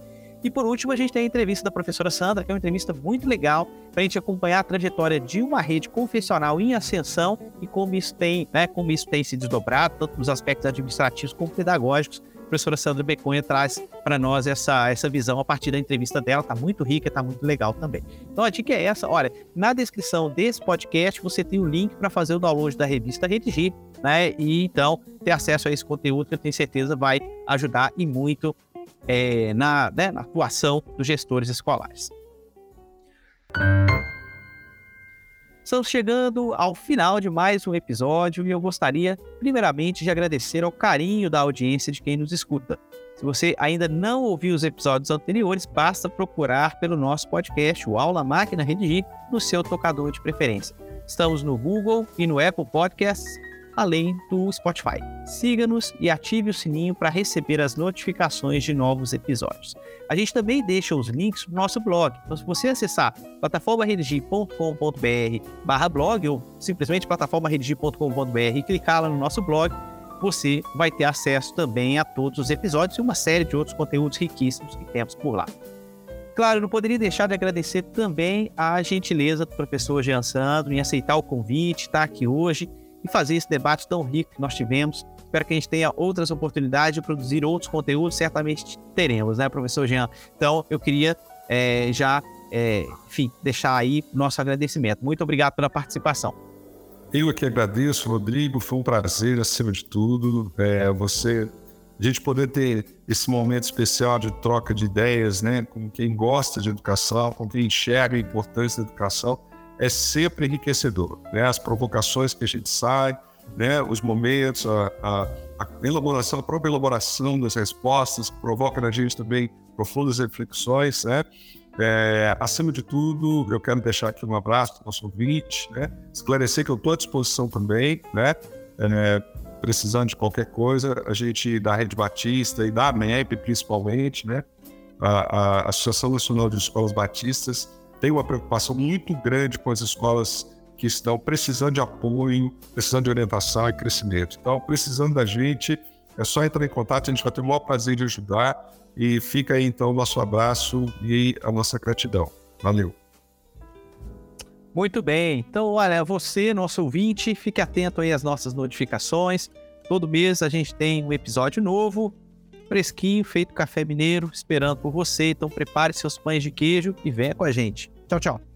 E por último, a gente tem a entrevista da professora Sandra, que é uma entrevista muito legal para a gente acompanhar a trajetória de uma rede confessional em ascensão e como isso tem, né, como isso tem se desdobrado, tanto nos aspectos administrativos como pedagógicos. A professora Sandra Beconha traz para nós essa, essa visão a partir da entrevista dela, tá muito rica, tá muito legal também. Então a dica é essa, olha, na descrição desse podcast você tem o um link para fazer o download da revista Redigir, né? E então ter acesso a esse conteúdo que eu tenho certeza vai ajudar e muito é, na, né, na atuação dos gestores escolares. Estamos chegando ao final de mais um episódio e eu gostaria, primeiramente, de agradecer ao carinho da audiência de quem nos escuta. Se você ainda não ouviu os episódios anteriores, basta procurar pelo nosso podcast, o Aula Máquina Redigir, no seu tocador de preferência. Estamos no Google e no Apple Podcasts, além do Spotify. Siga-nos e ative o sininho para receber as notificações de novos episódios. A gente também deixa os links no nosso blog. Então, se você acessar plataformaredigir.com.br barra blog ou simplesmente plataformaredigir.com.br e clicar lá no nosso blog, você vai ter acesso também a todos os episódios e uma série de outros conteúdos riquíssimos que temos por lá. Claro, não poderia deixar de agradecer também a gentileza do professor Jean Sandro em aceitar o convite, estar aqui hoje e fazer esse debate tão rico que nós tivemos. Espero que a gente tenha outras oportunidades de produzir outros conteúdos, certamente teremos, né, professor Jean? Então, eu queria é, já, é, enfim, deixar aí nosso agradecimento. Muito obrigado pela participação. Eu aqui agradeço, Rodrigo. Foi um prazer, acima de tudo, é, você, a gente poder ter esse momento especial de troca de ideias, né, com quem gosta de educação, com quem enxerga a importância da educação é sempre enriquecedor. Né? As provocações que a gente sai, né? os momentos, a, a, a elaboração, a própria elaboração das respostas provoca na gente também profundas reflexões. Né? É, acima de tudo, eu quero deixar aqui um abraço para o nosso ouvinte, né? esclarecer que eu estou à disposição também, né? É, precisando de qualquer coisa, a gente da Rede Batista e da AMEP principalmente, né? A, a Associação Nacional de Escolas Batistas tem uma preocupação muito grande com as escolas que estão precisando de apoio, precisando de orientação e crescimento. Então, precisando da gente, é só entrar em contato, a gente vai ter o maior prazer de ajudar. E fica aí então o nosso abraço e a nossa gratidão. Valeu. Muito bem. Então, olha, você, nosso ouvinte, fique atento aí às nossas notificações. Todo mês a gente tem um episódio novo, fresquinho, feito café mineiro, esperando por você. Então, prepare seus pães de queijo e venha com a gente. Tchau, tchau.